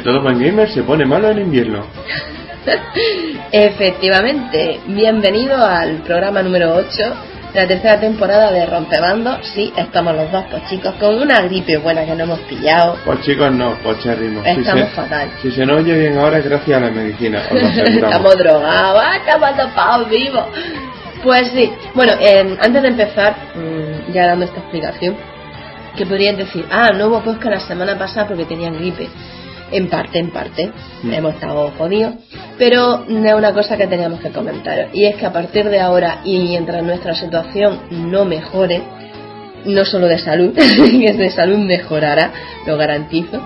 Porque todo buen gamer se pone malo en invierno. Efectivamente, bienvenido al programa número 8 de la tercera temporada de Rompebando. Sí, estamos los dos, pues chicos, con una gripe buena que no hemos pillado. Pues chicos, no, pues cherrimos. Estamos si se, fatal. Si se nos oye bien ahora es gracias a la medicina. Estamos drogados, ¡ah, estamos tapados vivos! Pues sí, bueno, eh, antes de empezar, mm, ya dando esta explicación, que podrían decir, ah, no hubo podcast la semana pasada porque tenían gripe. En parte, en parte, Mm. hemos estado jodidos, pero es una cosa que teníamos que comentar, y es que a partir de ahora y mientras nuestra situación no mejore, no solo de salud, que de salud mejorará, lo garantizo,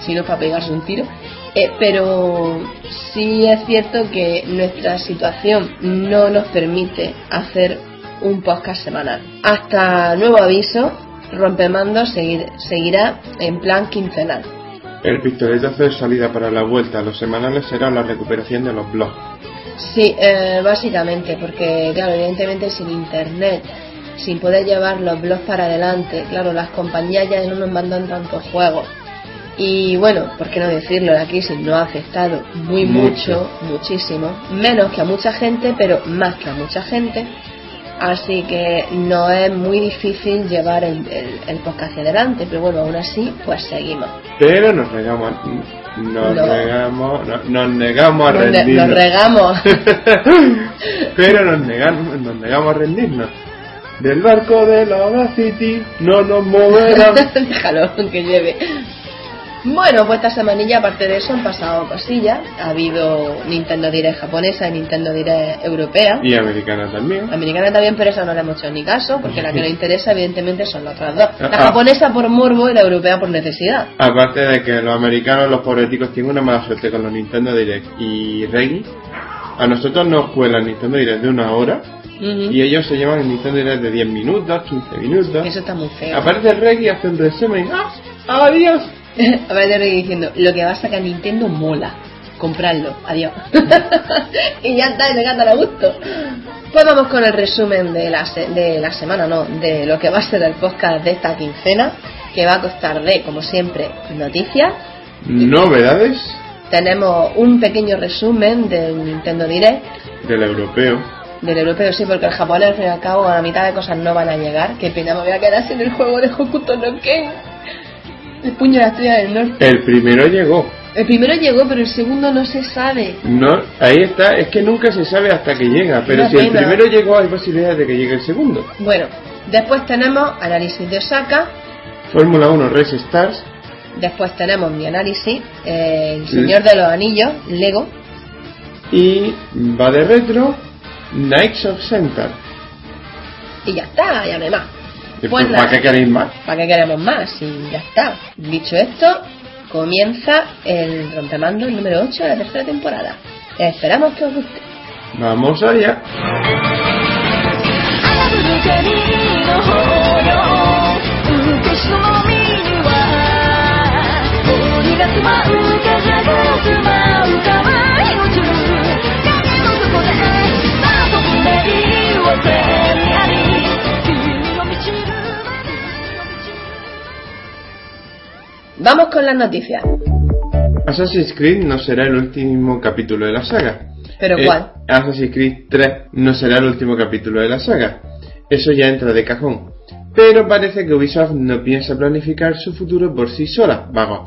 si no para pegarse un tiro, eh, pero sí es cierto que nuestra situación no nos permite hacer un podcast semanal. Hasta nuevo aviso, Rompemando seguir- seguirá en plan quincenal. El pistoletazo de salida para la vuelta a los semanales será la recuperación de los blogs. Sí, eh, básicamente, porque claro, evidentemente sin internet, sin poder llevar los blogs para adelante, claro, las compañías ya no nos mandan tantos juegos. Y bueno, por qué no decirlo, la crisis nos ha afectado muy Mucho. mucho, muchísimo, menos que a mucha gente, pero más que a mucha gente. Así que no es muy difícil llevar el, el, el podcast hacia adelante, pero bueno, aún así, pues seguimos. Pero nos negamos, nos No. negamos, no- nos negamos a Nos, rendirnos. nos regamos. Pero nos negamos, nos negamos a rendirnos. Del barco de la Audacity no nos moverán. Déjalo que lleve. Bueno, pues esta semanilla, aparte de eso, han pasado cosillas. Ha habido Nintendo Direct japonesa y Nintendo Direct europea. y americana también. Americana también, pero esa no le hemos hecho ni caso, porque la que nos interesa, evidentemente, son las otras dos. La Ah. japonesa por morbo y la europea por necesidad. Aparte de que los americanos, los pobreticos, tienen una mala suerte con los Nintendo Direct y Reggie. A nosotros nos cuelan Nintendo Direct de una hora Ujú. y ellos se llevan el Nintendo Direct de 10 minutos, 15 minutos. Eso está muy feo. Aparece Reggie, hace un resumen. ¡Ah! ¡Adiós! A ver, de diciendo, lo que va a sacar Nintendo mola. Compradlo, adiós. y ya está, y me encanta a gusto. Pues vamos con el resumen de la, se- de la semana, no, de lo que va a ser el podcast de esta quincena, que va a costar de, como siempre, noticias. Novedades Tenemos un pequeño resumen del Nintendo Direct, del europeo. del europeo sí, porque el japonés al fin y al cabo a la mitad de cosas no van a llegar. Qué pena, me voy a quedar sin el juego de Hokuto no Ken. El puño de la estrella del norte. El primero llegó. El primero llegó, pero el segundo no se sabe. No, ahí está, es que nunca se sabe hasta que llega, pero si el primero llegó hay posibilidades de que llegue el segundo. Bueno, después tenemos análisis de Osaka, Fórmula 1 Race Stars, después tenemos mi análisis, eh, El Señor de los Anillos, Lego, y va de retro Knights of Centaur. y ya está, ya no hay más. Pues pues. ¿Para qué queréis más? ¿Para qué queremos más? Y ya está. Dicho esto, comienza el rompemando número 8 de la tercera temporada. Esperamos que os guste. Vamos allá. Vamos con las noticias. Assassin's Creed no será el último capítulo de la saga. ¿Pero Eh, cuál? Assassin's Creed 3 no será el último capítulo de la saga. Eso ya entra de cajón. Pero parece que Ubisoft no piensa planificar su futuro por sí sola, vago,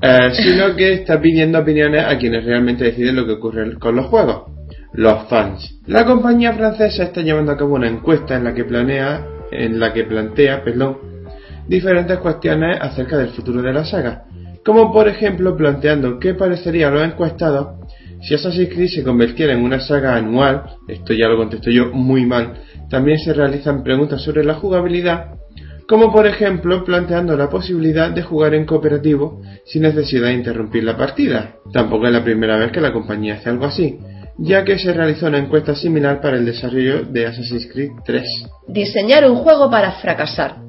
eh, sino que está pidiendo opiniones a quienes realmente deciden lo que ocurre con los juegos, los fans. La compañía francesa está llevando a cabo una encuesta en la que planea, en la que plantea, perdón, diferentes cuestiones acerca del futuro de la saga, como por ejemplo planteando qué parecería a los encuestados si Assassin's Creed se convirtiera en una saga anual, esto ya lo contesto yo muy mal, también se realizan preguntas sobre la jugabilidad, como por ejemplo planteando la posibilidad de jugar en cooperativo sin necesidad de interrumpir la partida. Tampoco es la primera vez que la compañía hace algo así, ya que se realizó una encuesta similar para el desarrollo de Assassin's Creed 3. Diseñar un juego para fracasar.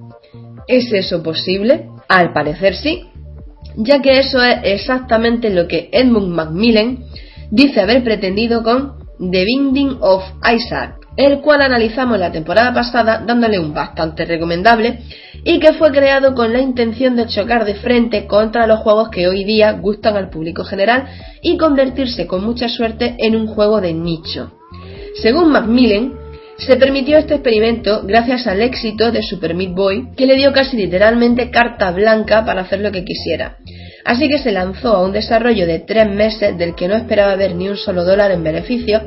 ¿Es eso posible? Al parecer sí, ya que eso es exactamente lo que Edmund Macmillan dice haber pretendido con The Binding of Isaac, el cual analizamos la temporada pasada dándole un bastante recomendable y que fue creado con la intención de chocar de frente contra los juegos que hoy día gustan al público general y convertirse con mucha suerte en un juego de nicho. Según Macmillan, se permitió este experimento gracias al éxito de Super Meat Boy, que le dio casi literalmente carta blanca para hacer lo que quisiera. Así que se lanzó a un desarrollo de tres meses del que no esperaba ver ni un solo dólar en beneficio,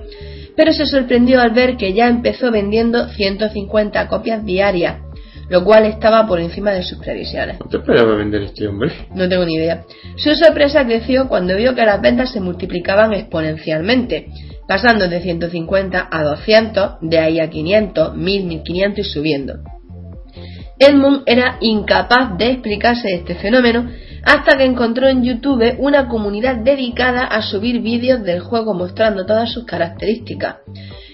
pero se sorprendió al ver que ya empezó vendiendo 150 copias diarias, lo cual estaba por encima de sus previsiones. ¿Cuánto esperaba vender este hombre? No tengo ni idea. Su sorpresa creció cuando vio que las ventas se multiplicaban exponencialmente, pasando de 150 a 200, de ahí a 500, 1000, 1500 y subiendo. Edmund era incapaz de explicarse este fenómeno hasta que encontró en YouTube una comunidad dedicada a subir vídeos del juego mostrando todas sus características.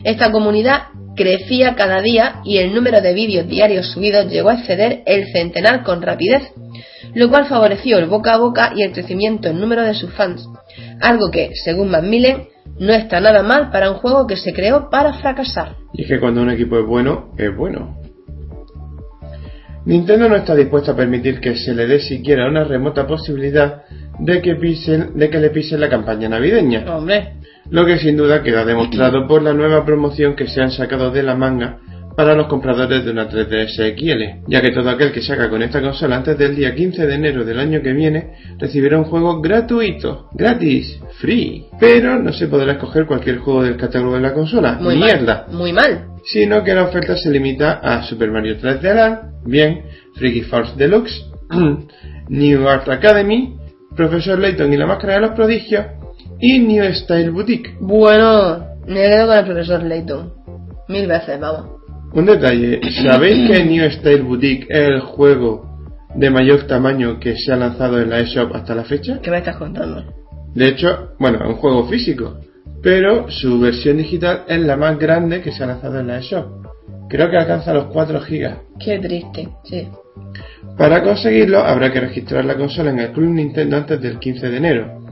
Esta comunidad crecía cada día y el número de vídeos diarios subidos llegó a exceder el centenar con rapidez, lo cual favoreció el boca a boca y el crecimiento en número de sus fans, algo que, según Macmillan, no está nada mal para un juego que se creó para fracasar. Y es que cuando un equipo es bueno, es bueno. Nintendo no está dispuesto a permitir que se le dé siquiera una remota posibilidad de que, pisen, de que le pisen la campaña navideña. Hombre, Lo que sin duda queda demostrado por la nueva promoción que se han sacado de la manga para los compradores de una 3DS XL, ya que todo aquel que saca con esta consola antes del día 15 de enero del año que viene recibirá un juego gratuito, gratis, free. Pero no se podrá escoger cualquier juego del catálogo de la consola, muy mierda, mal. Muy mal. sino que la oferta se limita a Super Mario 3D Land, bien, Freaky Force Deluxe, New Art Academy, Profesor Layton y la Máscara de los Prodigios y New Style Boutique. Bueno, me quedo con el profesor Layton. Mil veces, vamos. Un detalle, ¿sabéis que New Style Boutique es el juego de mayor tamaño que se ha lanzado en la eShop hasta la fecha? ¿Qué me estás contando? De hecho, bueno, es un juego físico, pero su versión digital es la más grande que se ha lanzado en la eShop. Creo que alcanza los 4 GB. Qué triste, sí. Para conseguirlo habrá que registrar la consola en el Club Nintendo antes del 15 de enero,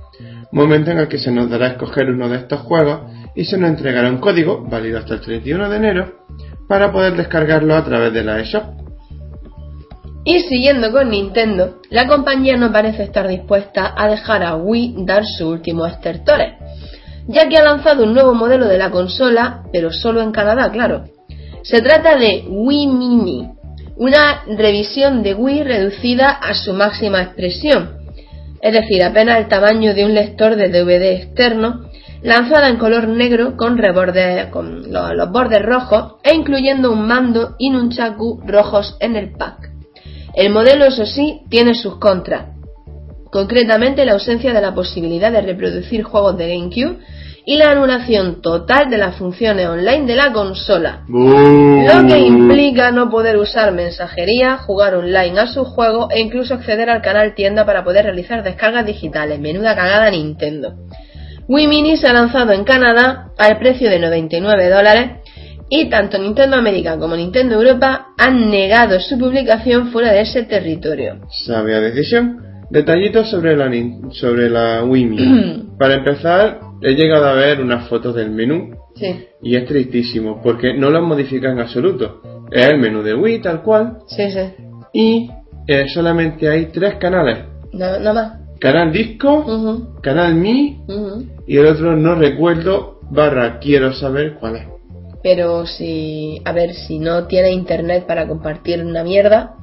momento en el que se nos dará a escoger uno de estos juegos y se nos entregará un código, válido hasta el 31 de enero, para poder descargarlo a través de la eShop. Y siguiendo con Nintendo, la compañía no parece estar dispuesta a dejar a Wii dar su último estertore, ya que ha lanzado un nuevo modelo de la consola, pero solo en Canadá, claro. Se trata de Wii Mini, una revisión de Wii reducida a su máxima expresión, es decir, apenas el tamaño de un lector de DVD externo, lanzada en color negro con, con lo- los bordes rojos e incluyendo un mando y nunchaku rojos en el pack. El modelo, eso sí, tiene sus contras, concretamente la ausencia de la posibilidad de reproducir juegos de GameCube y la anulación total de las funciones online de la consola, lo que implica no poder usar mensajería, jugar online a sus juegos e incluso acceder al canal tienda para poder realizar descargas digitales. Menuda cagada Nintendo. Wii Mini se ha lanzado en Canadá al precio de 99 dólares y tanto Nintendo América como Nintendo Europa han negado su publicación fuera de ese territorio. Sabia decisión. Detallitos sobre la, sobre la Wii Mini. Para empezar, he llegado a ver unas fotos del menú Sí, y es tristísimo porque no lo han modificado en absoluto. Es el menú de Wii tal cual sí, sí. y eh, solamente hay tres canales. Nada nada más. Canal disco, canal Mi y el otro no recuerdo barra quiero saber cuál es. Pero si, a ver, si no tiene internet para compartir una mierda,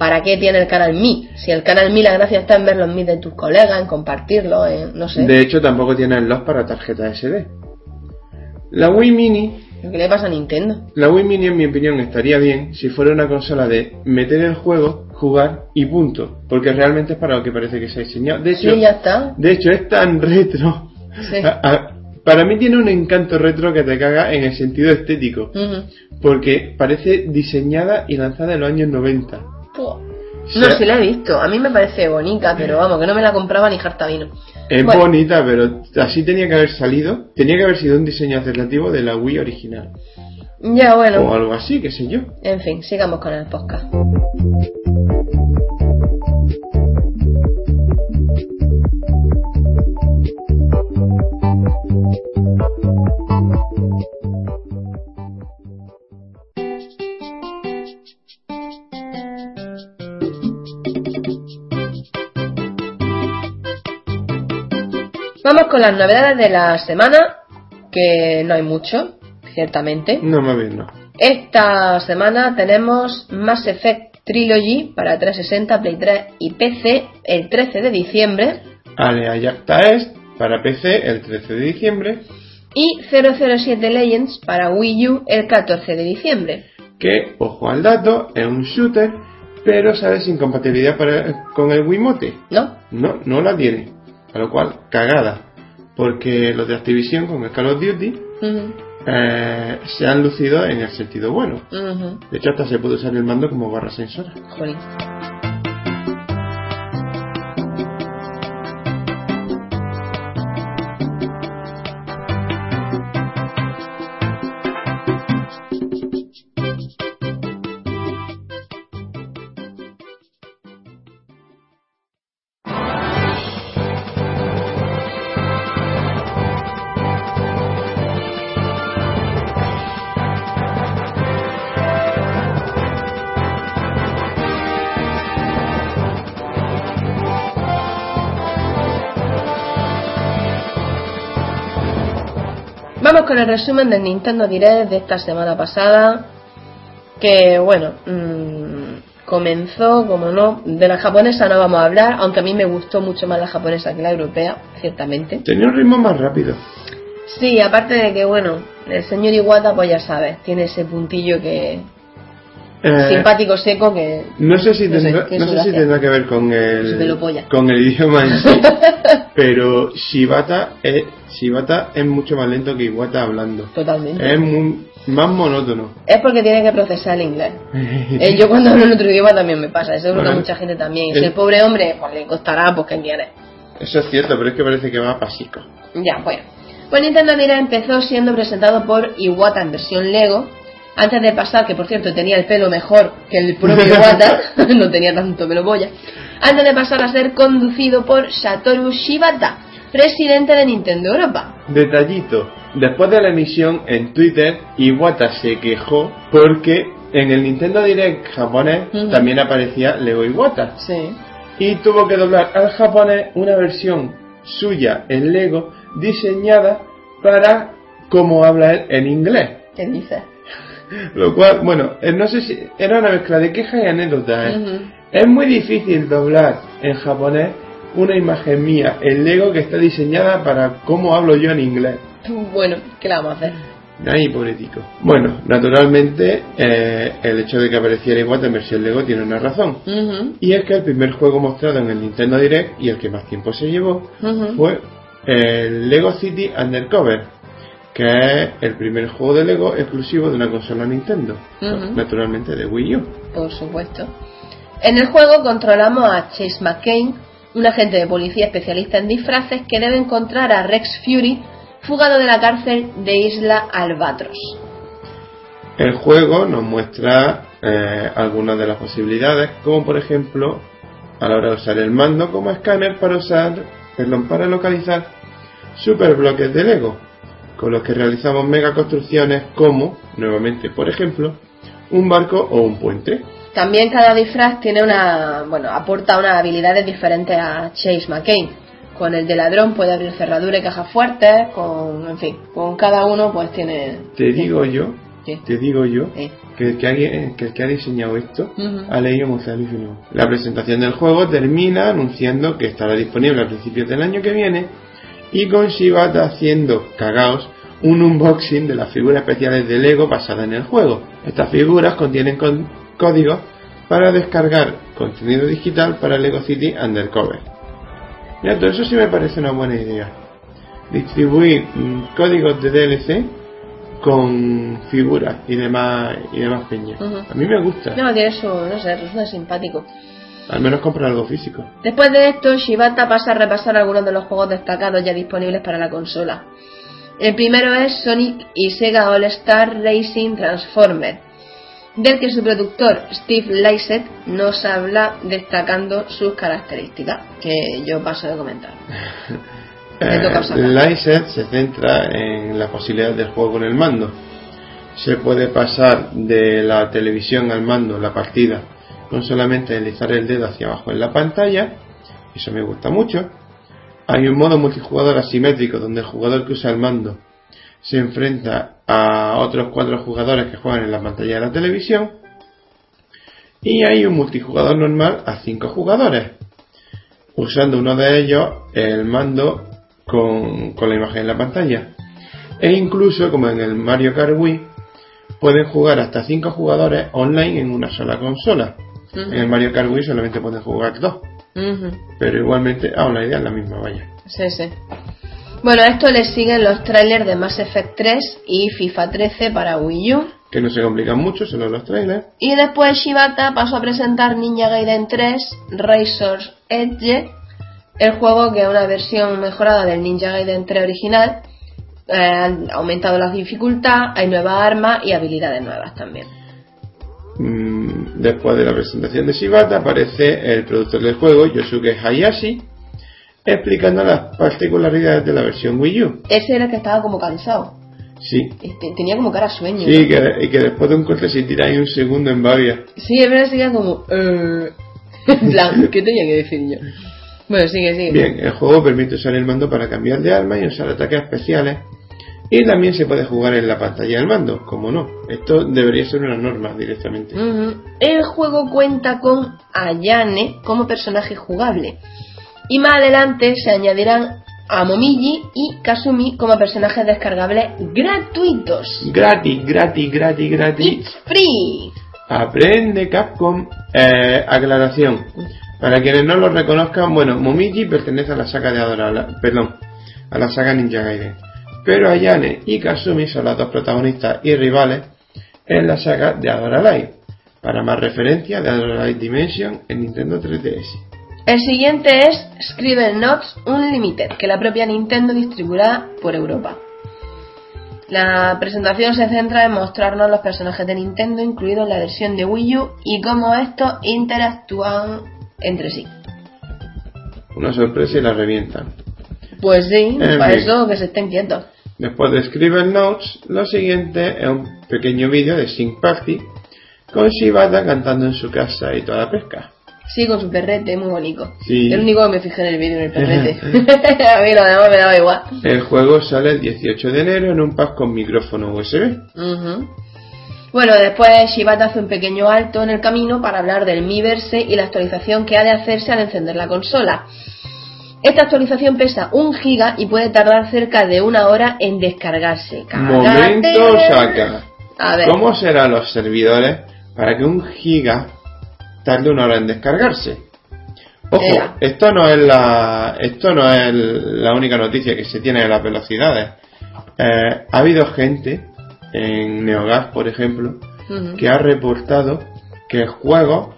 ¿para qué tiene el canal Mi? Si el canal Mi la gracia está en ver los Mi de tus colegas, en compartirlo, en, no sé. De hecho tampoco tiene el los para tarjeta SD. La Wii Mini ¿Qué le pasa a Nintendo? La Wii Mini, en mi opinión, estaría bien si fuera una consola de meter el juego, jugar y punto. Porque realmente es para lo que parece que se ha diseñado. De hecho, Sí, ya está. de hecho es tan retro. Sí. A- a- para mí tiene un encanto retro que te caga en el sentido estético. Porque parece diseñada y lanzada en los años 90. O No, sí la he visto. A mí me parece bonita, pero vamos, que no me la compraba ni jarta vino. Es Bueno. bonita, pero así tenía que haber salido. Tenía que haber sido un diseño alternativo de la Wii original. Ya, O bueno. algo así, qué sé yo. En fin, sigamos con el podcast. Vamos con las novedades de la semana, que no hay mucho, ciertamente. No, más bien no. Esta semana tenemos Mass Effect Trilogy para 360, Play 3 y PC el 13 de diciembre Alea Yacta Est para PC el 13 de diciembre, y 007 Legends para Wii U el 14 de diciembre. que, ojo al dato, es un shooter, pero sabe sin compatibilidad para- con el Wiimote. ¿No? No, no la tiene. A lo cual, cagada. Porque los de Activision con el Call of Duty eh, se han lucido en el sentido bueno. De hecho, hasta se puede usar el mando como barra sensora. Con el resumen del Nintendo Direct de esta semana pasada. Que bueno, mm, comenzó, como no, de la japonesa no vamos a hablar, aunque a mí me gustó mucho más la japonesa que la europea, ciertamente. Tenía un ritmo más rápido. Sí, aparte de que, bueno, el señor Iwata, pues ya sabes, tiene ese puntillo que. Eh, simpático seco que. No sé si No sé, tendrá, que no sé si tendrá que ver con el con el idioma en sí, pero Shibata es Shibata es mucho más lento que Iwata hablando. Totalmente. Es muy- más monótono. Es porque tiene que procesar el inglés. Eh, yo cuando hablo en otro idioma también me pasa, eso que a Bueno, mucha gente también. El- si el pobre hombre, pues le costará, pues que quiere. Eso es cierto, pero es que parece que va pasico. Ya, bueno. Pues Nintendo Direct empezó siendo presentado por Iwata en versión Lego. Antes de pasar, que por cierto tenía el pelo mejor que el propio Iwata, no tenía tanto pelo polla. Antes de pasar a ser conducido por Satoru Shibata, presidente de Nintendo Europa. Detallito. Después de la emisión en Twitter, Iwata se quejó porque en el Nintendo Direct japonés también aparecía Lego Iwata. Sí. y tuvo que doblar al japonés una versión suya en Lego diseñada para cómo habla él en inglés. ¿Qué dices? Lo cual, bueno, eh, no sé si era una mezcla de quejas y anécdotas. ¿eh? Es muy difícil doblar en japonés una imagen mía en Lego que está diseñada para cómo hablo yo en inglés. Bueno, ¿qué le vamos a hacer? Ahí, pobretico. Bueno, naturalmente, eh, el hecho de que apareciera igual en versión Lego tiene una razón. Y es que el primer juego mostrado en el Nintendo Direct y el que más tiempo se llevó fue el Lego City Undercover, que es el primer juego de Lego exclusivo de una consola Nintendo, naturalmente de Wii U. Por supuesto. En el juego controlamos a Chase McCain, un agente de policía especialista en disfraces que debe encontrar a Rex Fury fugado de la cárcel de Isla Albatros. El juego nos muestra eh, algunas de las posibilidades, como por ejemplo a la hora de usar el mando como escáner para usar, perdón, para localizar superbloques de Lego, con los que realizamos mega construcciones como, nuevamente por ejemplo, un barco o un puente. También cada disfraz tiene una, bueno, aporta unas habilidades diferentes a Chase McCain. Con el de ladrón puede abrir cerraduras y cajas fuertes, con, en fin, con cada uno pues tiene... Te digo yo, Sí. te digo yo, Sí. que el que, alguien- que el que ha diseñado esto Ujú. ha leído Mozalífino. La presentación del juego termina anunciando que estará disponible a principios del año que viene y con Shibata haciendo cagaos un unboxing de las figuras especiales de Lego basadas en el juego. Estas figuras contienen con- códigos para descargar contenido digital para Lego City Undercover. Mira, todo eso sí me parece una buena idea. Distribuir mm, códigos de DLC con figuras y demás y demás peñas. Ujú. A mí me gusta. No, tiene su, no sé, resulta simpático. Al menos comprar algo físico. Después de esto, Shibata pasa a repasar algunos de los juegos destacados ya disponibles para la consola. El primero es Sonic y Sega All Star Racing Transformer, del que su productor Steve Lysett nos habla destacando sus características, que yo paso de comentar. Me toca sacar. Lyset se centra en la posibilidad del juego con el mando. Se puede pasar de la televisión al mando la partida con solamente deslizar el dedo hacia abajo en la pantalla. Eso me gusta mucho. Hay un modo multijugador asimétrico donde el jugador que usa el mando se enfrenta a otros cuatro jugadores que juegan en la pantalla de la televisión. Y hay un multijugador normal a cinco jugadores, usando uno de ellos el mando con, con la imagen en la pantalla. E incluso, como en el Mario Kart Wii, pueden jugar hasta cinco jugadores online en una sola consola. En el Mario Kart Wii solamente pueden jugar dos. Pero igualmente, ah, la idea es la misma, vaya. Sí, sí. Bueno, a esto le siguen los trailers de Mass Effect 3 y FIFA 13 para Wii U. Que no se complican mucho, solo los trailers. Y después Shibata pasó a presentar Ninja Gaiden 3 Razor's Edge, el juego que es una versión mejorada del Ninja Gaiden 3 original. Eh, han aumentado la dificultad, hay nuevas armas y habilidades nuevas también. Mm, Después de la presentación de Shibata aparece el productor del juego, Yosuke Hayashi, explicando las particularidades de la versión Wii U. Ese era el que estaba como cansado. Sí, Este, tenía como cara sueño. sí, ¿no? que, y que después de un corte se tira ahí un segundo en Bavia. Sí, es verdad, seguía como... eh, en plan, ¿qué tenía que decir yo? Bueno, sigue, sigue. Bien, el juego permite usar el mando para cambiar de arma y usar ataques especiales. Y también se puede jugar en la pantalla del mando, como no. Esto debería ser una norma directamente. El juego cuenta con Ayane como personaje jugable. Y más adelante se añadirán a Momiji y Kasumi como personajes descargables gratuitos. Gratis, gratis, gratis, gratis. It's free. Aprende Capcom. Eh, aclaración. Para quienes no lo reconozcan, bueno, Momiji pertenece a la saga de Adora, perdón, a la saga Ninja Gaiden. Pero Ayane y Kasumi son las dos protagonistas y rivales en la saga de Adora Live. Para más referencia de Adora Live Dimension en Nintendo 3DS. El siguiente es Scribble Notes Unlimited, que la propia Nintendo distribuirá por Europa. La presentación se centra en mostrarnos los personajes de Nintendo incluidos en la versión de Wii U y cómo estos interactúan entre sí. Una sorpresa y la revientan. Pues sí, En para fin. eso que se estén quietos. Después de Scribble Notes, lo siguiente es un pequeño vídeo de Sync Party con Shibata cantando en su casa y toda la pesca. Sí, con su perrete, muy bonito. Sí. El único que me fijé en el vídeo en el perrete. A mí lo demás me daba igual. El juego sale el 18 de enero en un pack con micrófono USB. Ujú. Bueno, después Shibata hace un pequeño alto en el camino para hablar del Miiverse y la actualización que ha de hacerse al encender la consola. Esta actualización pesa un giga y puede tardar cerca de una hora en descargarse. Momento saca. A ver. ¿Cómo serán los servidores para que un giga tarde una hora en descargarse? Ojo, esto no es la esto no es la única noticia que se tiene de las velocidades. Eh, ha habido gente en NeoGAF, por ejemplo, que ha reportado que juegos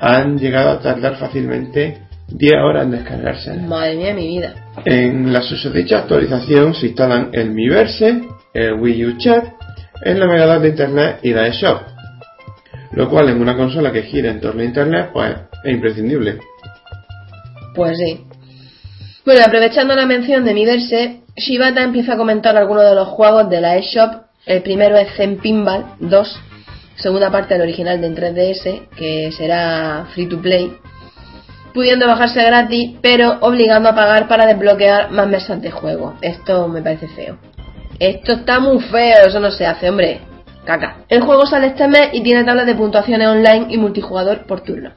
han llegado a tardar fácilmente 10 horas en descargarse. Madre mía, mi vida. En la susodicha actualización se instalan el Miiverse, el Wii U Chat, el navegador de Internet y la eShop. Lo cual en una consola que gira en torno a Internet, pues es imprescindible. Pues sí. Bueno, aprovechando la mención de Miiverse, Shibata empieza a comentar algunos de los juegos de la eShop. El primero es Zen Pinball 2, segunda parte del original de en 3DS, que será free to play, pudiendo bajarse gratis, pero obligando a pagar para desbloquear más mesas de juego. Esto me parece feo. Esto está muy feo, eso no se hace, hombre. Caca. El juego sale este mes y tiene tablas de puntuaciones online y multijugador por turno.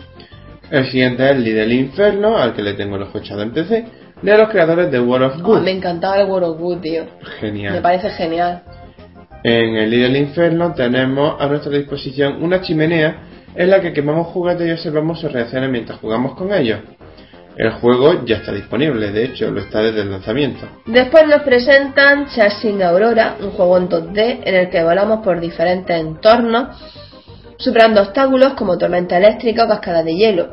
El siguiente es el Little Inferno, al que le tengo el ojo echado en PC, de los creadores de World of Oh, Good. me encantaba el World of Good, tío. Me Genial. parece genial. En el Little Inferno tenemos a nuestra disposición una chimenea en la que quemamos juguetes y observamos sus reacciones mientras jugamos con ellos. El juego ya está disponible, de hecho lo está desde el lanzamiento. Después nos presentan Chasing Aurora, un juego en 2D en el que volamos por diferentes entornos, superando obstáculos como tormenta eléctrica o cascada de hielo.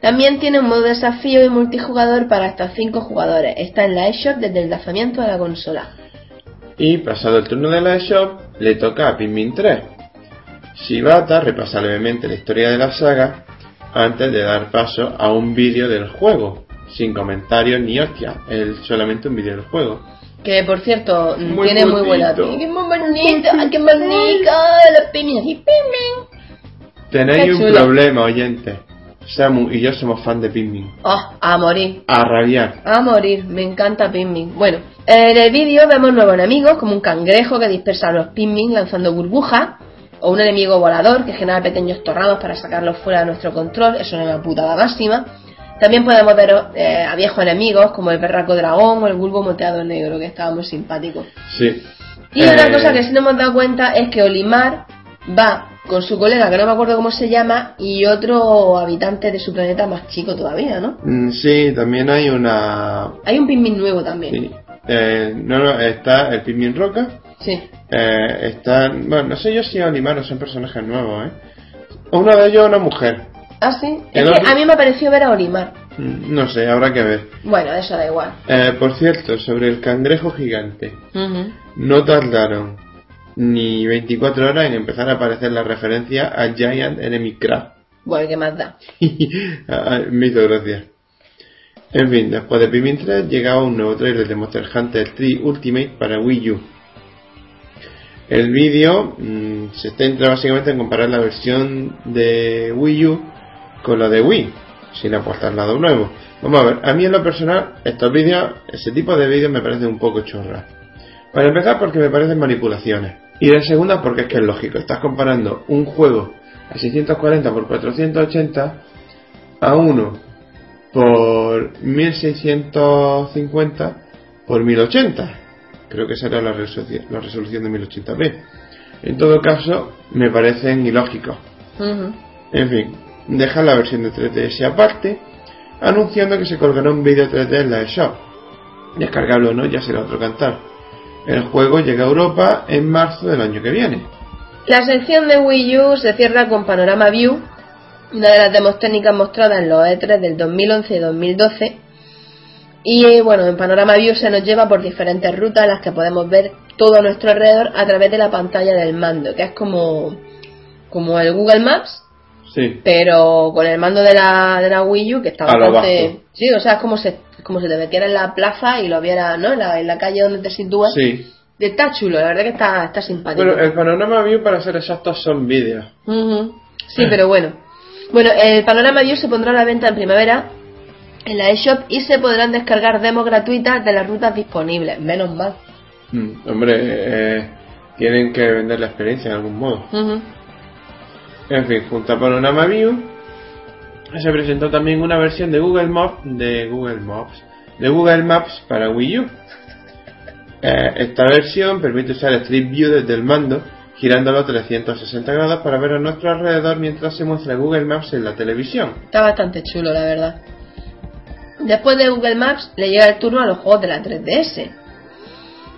También tiene un modo desafío y multijugador para hasta 5 jugadores. Está en la eShop desde el lanzamiento de la consola. Y pasado el turno de la eShop, le toca a Pikmin 3. Shibata repasa levemente la historia de la saga antes de dar paso a un vídeo del juego, sin comentarios ni hostia, es solamente un vídeo del juego. Que por cierto, Muy tiene muy buena. bonito. ¡Qué bonito! ¡Ay, ¡Qué bonito! Tenéis Qué un chulo. problema, oyentes. Samu y yo somos fan de Pikmin. Oh, a morir. A rabiar. A morir, me encanta Pikmin. Bueno, en el vídeo vemos nuevos enemigos, como un cangrejo que dispersa a los Pikmin lanzando burbujas, o un enemigo volador que genera pequeños tornados para sacarlos fuera de nuestro control, eso es una putada máxima. También podemos ver eh, a viejos enemigos como el perraco dragón o el bulbo moteado negro, que estaba muy simpático. Sí. Y una Eh, cosa que sí nos hemos dado cuenta es que Olimar va con su colega, que no me acuerdo cómo se llama, y otro habitante de su planeta más chico todavía, ¿no? mm, Sí, también hay una... Hay un Pikmin nuevo también. sí, eh, no, no, está el Pikmin Roca. Sí. eh, está... Bueno, no sé yo si Olimar o son personajes nuevos, ¿eh? Uno de ellos una mujer. ¿Ah, sí? Es El que otro- a mí me pareció ver a Olimar. Mm, No sé, habrá que ver. Bueno, eso da igual. Eh, por cierto, sobre el cangrejo gigante. No tardaron ni 24 horas en empezar a aparecer la referencia a Giant Enemy Crab. Bueno, ¿qué más da? Ah, Me hizo gracia. En fin, después de Pikmin 3 llegaba un nuevo trailer de Monster Hunter 3 Ultimate para Wii U. El vídeo mm, se centra básicamente en comparar la versión de Wii U con la de Wii, sin aportar nada nuevo. Vamos a ver, a mí en lo personal, estos vídeos, ese tipo de vídeos me parecen un poco chorras. Para empezar porque me parecen manipulaciones. Y de segunda porque es que es lógico, estás comparando un juego a 640 por 480 a uno por 1650 por 1080. Creo que será la resolución, la resolución de 1080p. En todo caso, me parecen ilógicos. En fin, dejan la versión de 3DS aparte, anunciando que se colgará un vídeo 3D en la eShop. Descargable o no, ya será otro cantar. El juego llega a Europa en marzo del año que viene. La sección de Wii U se cierra con Panorama View, una de las demos técnicas mostradas en los E3 del 2011 y 2012. Y bueno, en Panorama View se nos lleva por diferentes rutas en las que podemos ver todo a nuestro alrededor a través de la pantalla del mando, que es como, como el Google Maps, Sí. pero con el mando de la, de la Wii U que está A bastante... Sí, o sea, es como si, como si te metieras en la plaza y lo vieras, ¿no? En la, en la calle donde te sitúas. Sí. Está chulo, la verdad que está, está simpático. Bueno, el panorama view, para ser exactos, son vídeos. Ujú. Sí, pero bueno. Bueno, el panorama View se pondrá a la venta en primavera en la eShop y se podrán descargar demos gratuitas de las rutas disponibles. Menos mal. Mm, hombre, eh, tienen que vender la experiencia de algún modo. En fin, junto a Panorama View se presentó también una versión de Google Maps de Google Maps de Google Maps para Wii U. Eh, esta versión permite usar Street View desde el mando, girándolo 360 grados para ver a nuestro alrededor mientras se muestra Google Maps en la televisión. Está bastante chulo, la verdad. Después de Google Maps le llega el turno a los juegos de la 3DS.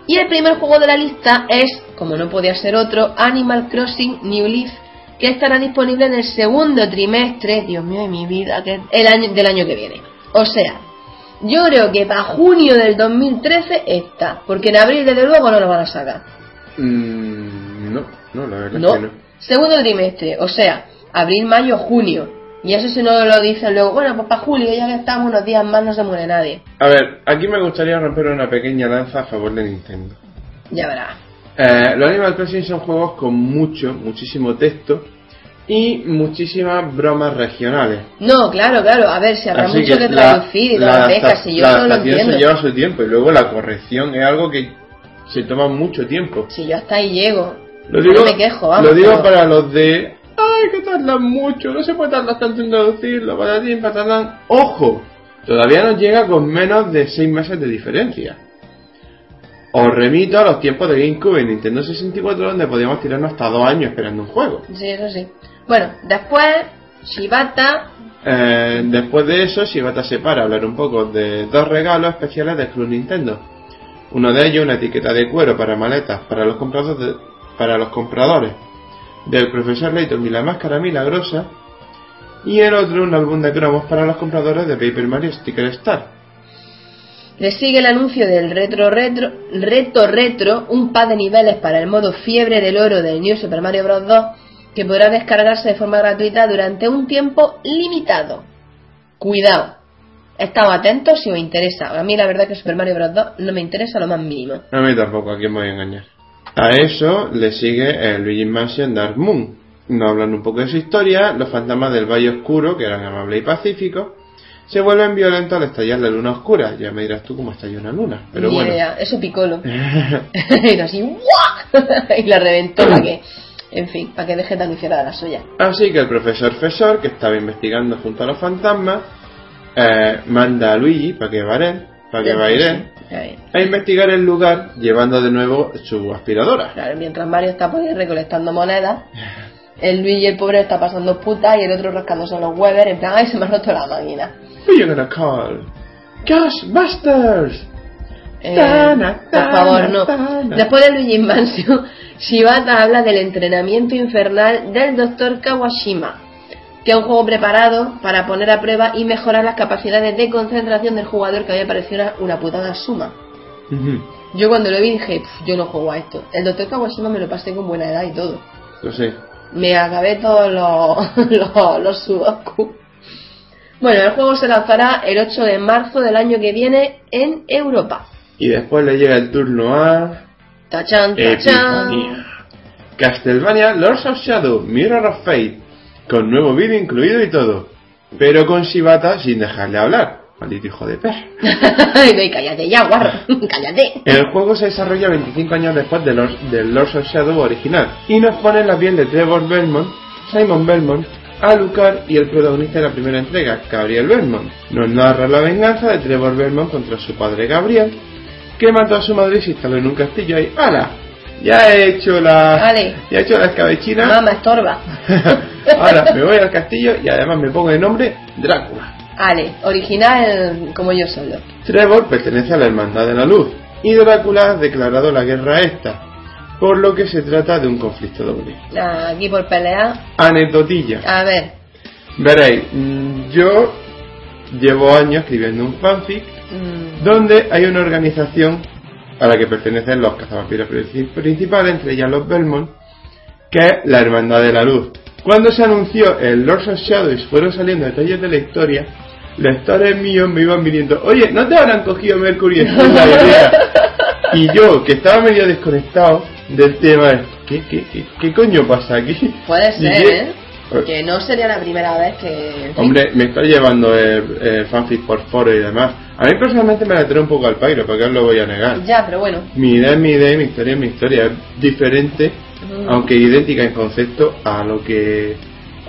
Y el primer juego de la lista es, como no podía ser otro, Animal Crossing New Leaf, que estará disponible en el segundo trimestre, Dios mío de mi vida, que el año, del año que viene. O sea, yo creo que para junio del 2013 está, porque en abril desde luego no lo van a sacar. Mm, no, la verdad No, es que no. segundo trimestre, o sea, abril, mayo, junio. Y eso si no lo dicen luego, bueno, pues para julio ya que estamos unos días más no se muere nadie. A ver, aquí me gustaría romper una pequeña lanza a favor de Nintendo. Ya verás. Eh, los Animal Crossing son juegos con mucho, muchísimo texto y muchísimas bromas regionales. No, claro, claro, a ver, si habrá Así mucho que, la- traducir y todas las si yo la no lo entiendo. se lleva su tiempo y luego la corrección es algo que se toma mucho tiempo. Si yo hasta ahí llego. Lo digo, no me quejo, vamos. lo digo pero- para los de ay que tardan mucho, no se puede tardar tanto en traducirlo, patatín, patatán. Ojo, todavía nos llega con menos de 6 meses de diferencia. Os remito a los tiempos de GameCube y Nintendo 64 donde podíamos tirarnos hasta dos años esperando un juego. Sí, eso sí. Bueno, después, Shibata. Eh, después de eso, Shibata se para a hablar un poco de dos regalos especiales del Club Nintendo. Uno de ellos, una etiqueta de cuero para maletas para los compradores, de- para los compradores del profesor Layton y la máscara milagrosa. Y el otro, un álbum de cromos para los compradores de Paper Mario Sticker Star. Le sigue el anuncio del retro retro reto retro, un par de niveles para el modo fiebre del oro del New Super Mario Bros. 2 que podrá descargarse de forma gratuita durante un tiempo limitado. Cuidado. Estad atentos si os interesa. A mí la verdad que Super Mario Bros. 2 no me interesa lo más mínimo. A mí tampoco, ¿a quién voy a engañar? A eso le sigue el Luigi Mansion Dark Moon, nos hablan un poco de su historia. Los fantasmas del Valle Oscuro, que eran amables y pacíficos, se vuelven violentos al estallar la luna oscura. Ya me dirás tú cómo estalló una luna. Pero Ni bueno. idea, eso picolo. y así, ¡guau! y la reventó para que, en fin, para que Vegeta no hiciera la suya. Así que el profesor Fesor, que estaba investigando junto a los fantasmas, eh, manda a Luigi para que vaya para que bien. a investigar el lugar llevando de nuevo su aspiradora. Claro, mientras Mario está por ahí recolectando monedas, el Luigi el pobre está pasando puta y el otro rascándose los huevos en plan, ay, se me ha roto la máquina. Who you gonna call? Ghostbusters. Eh, Tana, por tana, favor, no. tana. Después de Luigi Mansion, Shibata habla del entrenamiento infernal del Dr. Kawashima, que es un juego preparado para poner a prueba y mejorar las capacidades de concentración del jugador que había parecido una, una putada suma. Yo cuando lo vi dije, "Pf, yo no juego a esto. El Dr. Kawashima me lo pasé con buena edad y todo. Lo sé. Me acabé todos los, los, los sudoku. Bueno, el juego se lanzará el 8 de marzo del año que viene en Europa. Y después le llega el turno a Tachan, tachan. Castlevania Lords of Shadow Mirror of Fate con nuevo vídeo incluido y todo. Pero con Shibata sin dejarle hablar. Maldito hijo de perra. Ve, cállate ya, guarro. cállate. El juego se desarrolla 25 años después de los- del Lords of Shadow original y nos pone en la piel de Trevor Belmont, Simon Belmont, Alucard y el protagonista de la primera entrega, Gabriel Belmont. Nos narra la venganza de Trevor Belmont contra su padre Gabriel, que mató a su madre y se instaló en un castillo y ¡Hala! Ya he hecho la... Vale. Ya he hecho la escabechina. Mamá, estorba. Ahora me voy al castillo y además me pongo de nombre Drácula. Ale, original como yo solo. Trevor pertenece a la Hermandad de la Luz y Drácula ha declarado la guerra a esta, por lo que se trata de un conflicto doble. Aquí por pelear. Anecdotilla. A ver. Veréis, mm, yo llevo años escribiendo un fanfic mm, donde hay una organización a la que pertenecen los cazavampiros princi- principales, entre ellas los Belmont, que es la Hermandad de la Luz. Cuando se anunció el Lords of Shadow y fueron saliendo detalles de la historia, lectores míos me iban viniendo, oye, ¿no te habrán cogido Mercury en la idea? Y yo, que estaba medio desconectado del tema, ¿qué, qué, qué, qué coño pasa aquí? puede ser, que- ¿eh? Que no sería la primera vez que. Hombre, me estoy llevando el, el fanfic por foro y demás. A mí personalmente me la trae un poco al pairo, porque os lo voy a negar. Ya, pero bueno. Mi idea es mi idea y mi historia es mi historia. Es diferente, Mm. aunque idéntica en concepto a lo que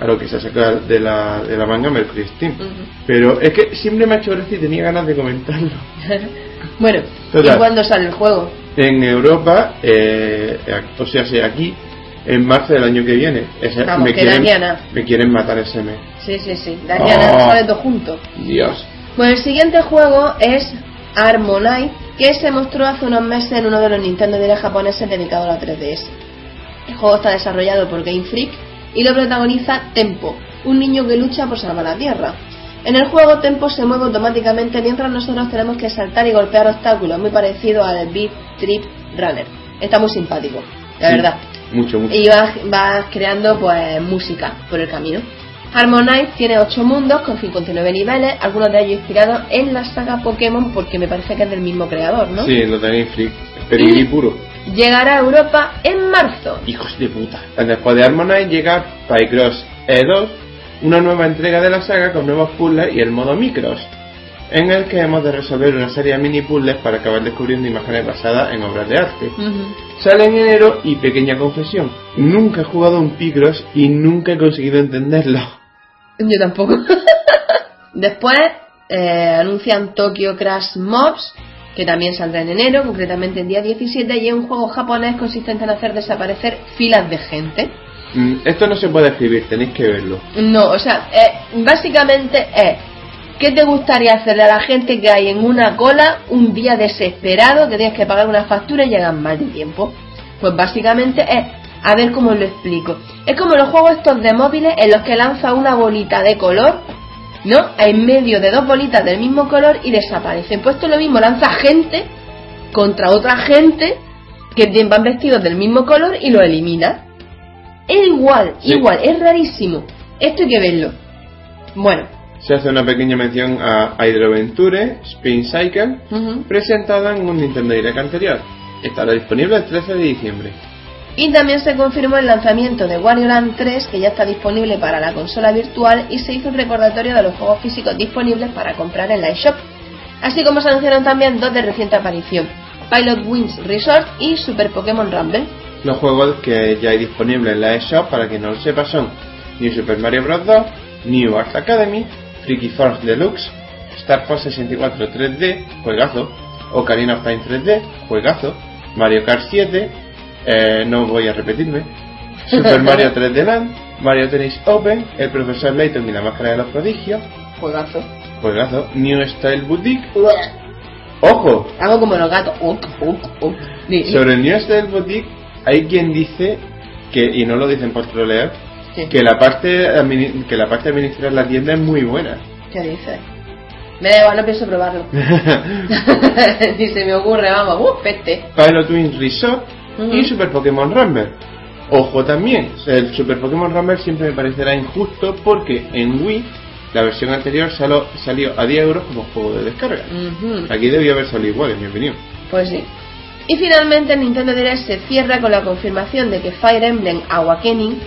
a lo que se saca de la, de la manga Mercury Steam. Pero es que siempre me ha hecho gracia y tenía ganas de comentarlo. bueno, Total. ¿y cuándo sale el juego? En Europa, eh, o sea, sea aquí, en marzo del año que viene. Ese- Vamos, me, que quieren, me quieren matar ese mes. Sí, sí, sí. Daniela, Oh. sale todo junto. Dios. Bueno, el siguiente juego es Harmonite, que se mostró hace unos meses en uno de los Nintendo Direct japoneses dedicado a la 3DS. El juego está desarrollado por Game Freak y lo protagoniza Tempo, un niño que lucha por salvar la Tierra. En el juego Tempo se mueve automáticamente mientras nosotros tenemos que saltar y golpear obstáculos, muy parecido al Beat Trip Runner. Está muy simpático, la Sí, verdad Mucho, mucho. y vas, vas creando pues música por el camino. Harmonite tiene 8 mundos con 59 niveles, algunos de ellos inspirados en la saga Pokémon porque me parece que es del mismo creador, ¿no? Sí, lo tenéis freak. Pedigrí puro. Llegará a Europa en marzo. Hijos de puta. Después de Harmonite llega Pycross E2, una nueva entrega de la saga con nuevos puzzles y el modo Micros, en el que hemos de resolver una serie de mini puzzles para acabar descubriendo imágenes basadas en obras de arte. Sale en enero y pequeña confesión. Nunca he jugado un Picross y nunca he conseguido entenderlo. Yo tampoco. Después eh, anuncian Tokyo Crash Mobs, que también saldrá en enero, concretamente el día 17, y es un juego japonés consistente en hacer desaparecer filas de gente. Mm, Esto no se puede escribir, tenéis que verlo. No, o sea, eh, básicamente es, ¿qué te gustaría hacerle a la gente que hay en una cola un día desesperado que tienes que pagar una factura y llegan mal de tiempo? Pues básicamente es, a ver cómo lo explico. Es como los juegos estos de móviles en los que lanza una bolita de color, ¿no? En medio de dos bolitas del mismo color y desaparecen. Pues esto es lo mismo, lanza gente contra otra gente que van vestidos del mismo color y lo elimina. Es igual, Sí. igual, es rarísimo. Esto hay que verlo. Bueno, Se hace una pequeña mención a Hydroventure Spin Cycle, presentada en un Nintendo Direct anterior. Estará disponible el 13 de diciembre. Y también se confirmó el lanzamiento de Wario Land 3, que ya está disponible para la consola virtual, y se hizo un recordatorio de los juegos físicos disponibles para comprar en la eShop. Así como se anunciaron también dos de reciente aparición, Pilot Wings Resort y Super Pokémon Rumble. Los juegos que ya hay disponibles en la eShop, para quien no lo sepa, son New Super Mario Bros. 2, New Art Academy, Freaky Force Deluxe, Star Fox 64 3D, juegazo, Ocarina of Time 3D, juegazo, Mario Kart 7, eh, no voy a repetirme, Super Mario 3D Land, Mario Tennis Open, El Profesor Layton y la Máscara de los Prodigios, Juegazo. juegazo, New Style Boutique, ojo, Hago como los gatos. Uk, uk. Di- sobre el New Style Boutique hay quien dice que, y no lo dicen por trolear, Sí. que la parte que la parte de administrar la tienda es muy buena. ¿Qué dices? Me da igual, no pienso probarlo. Ni se me ocurre, vamos. ¡Uh, peste! Pilot Wings Resort Y Super Pokémon Rumble. Ojo también, el Super Pokémon Rumble siempre me parecerá injusto porque en Wii la versión anterior salió, salió a 10 euros como juego de descarga. Aquí debió haber salido igual, en mi opinión. Pues sí. Y finalmente Nintendo Direct se cierra con la confirmación de que Fire Emblem Awakening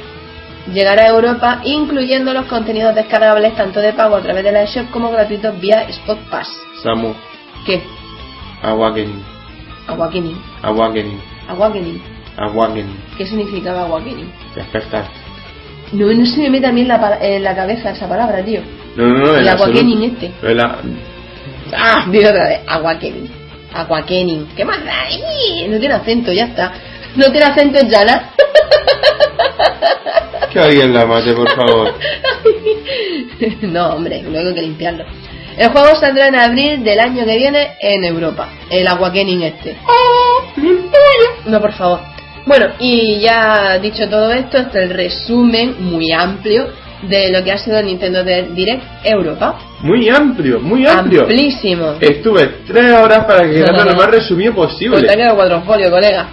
llegará a Europa, incluyendo los contenidos descargables tanto de pago a través de la eShop como gratuitos vía Spot Pass. Samu, ¿Qué? Awakening, Awakening. Awakening, Awakening. Awakening, ¿Qué significaba Awakening? despertar. No, no se me mete a mí en la, en la cabeza esa palabra, tío. No, no, no, El. Awakening este. La- ¡Ah! Dilo otra vez. Awakening. Awakening. ¿Qué más da? No tiene acento, ya está. No tiene acento en llana. Que alguien la mate, por favor. no, hombre, luego hay que limpiarlo. El juego saldrá en abril del año que viene en Europa. El Awakening este. No, por favor. Bueno, y ya dicho todo esto, este es el resumen muy amplio de lo que ha sido el Nintendo Direct Europa. Muy amplio, muy amplio. Amplísimo. Estuve tres horas para que quedara lo más resumido Pues te posible. cuatro folio, colega.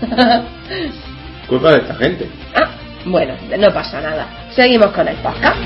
Culpa de esta gente. Ah, bueno, no pasa nada. Seguimos con el podcast.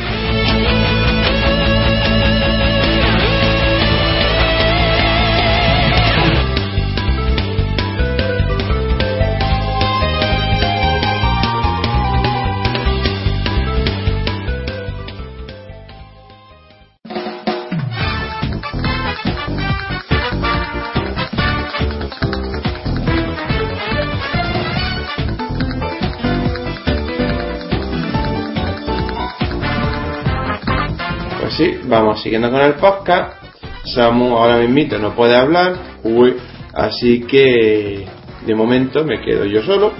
Vamos siguiendo con el podcast. Samu ahora mismito no puede hablar, uy, así que de momento me quedo yo solo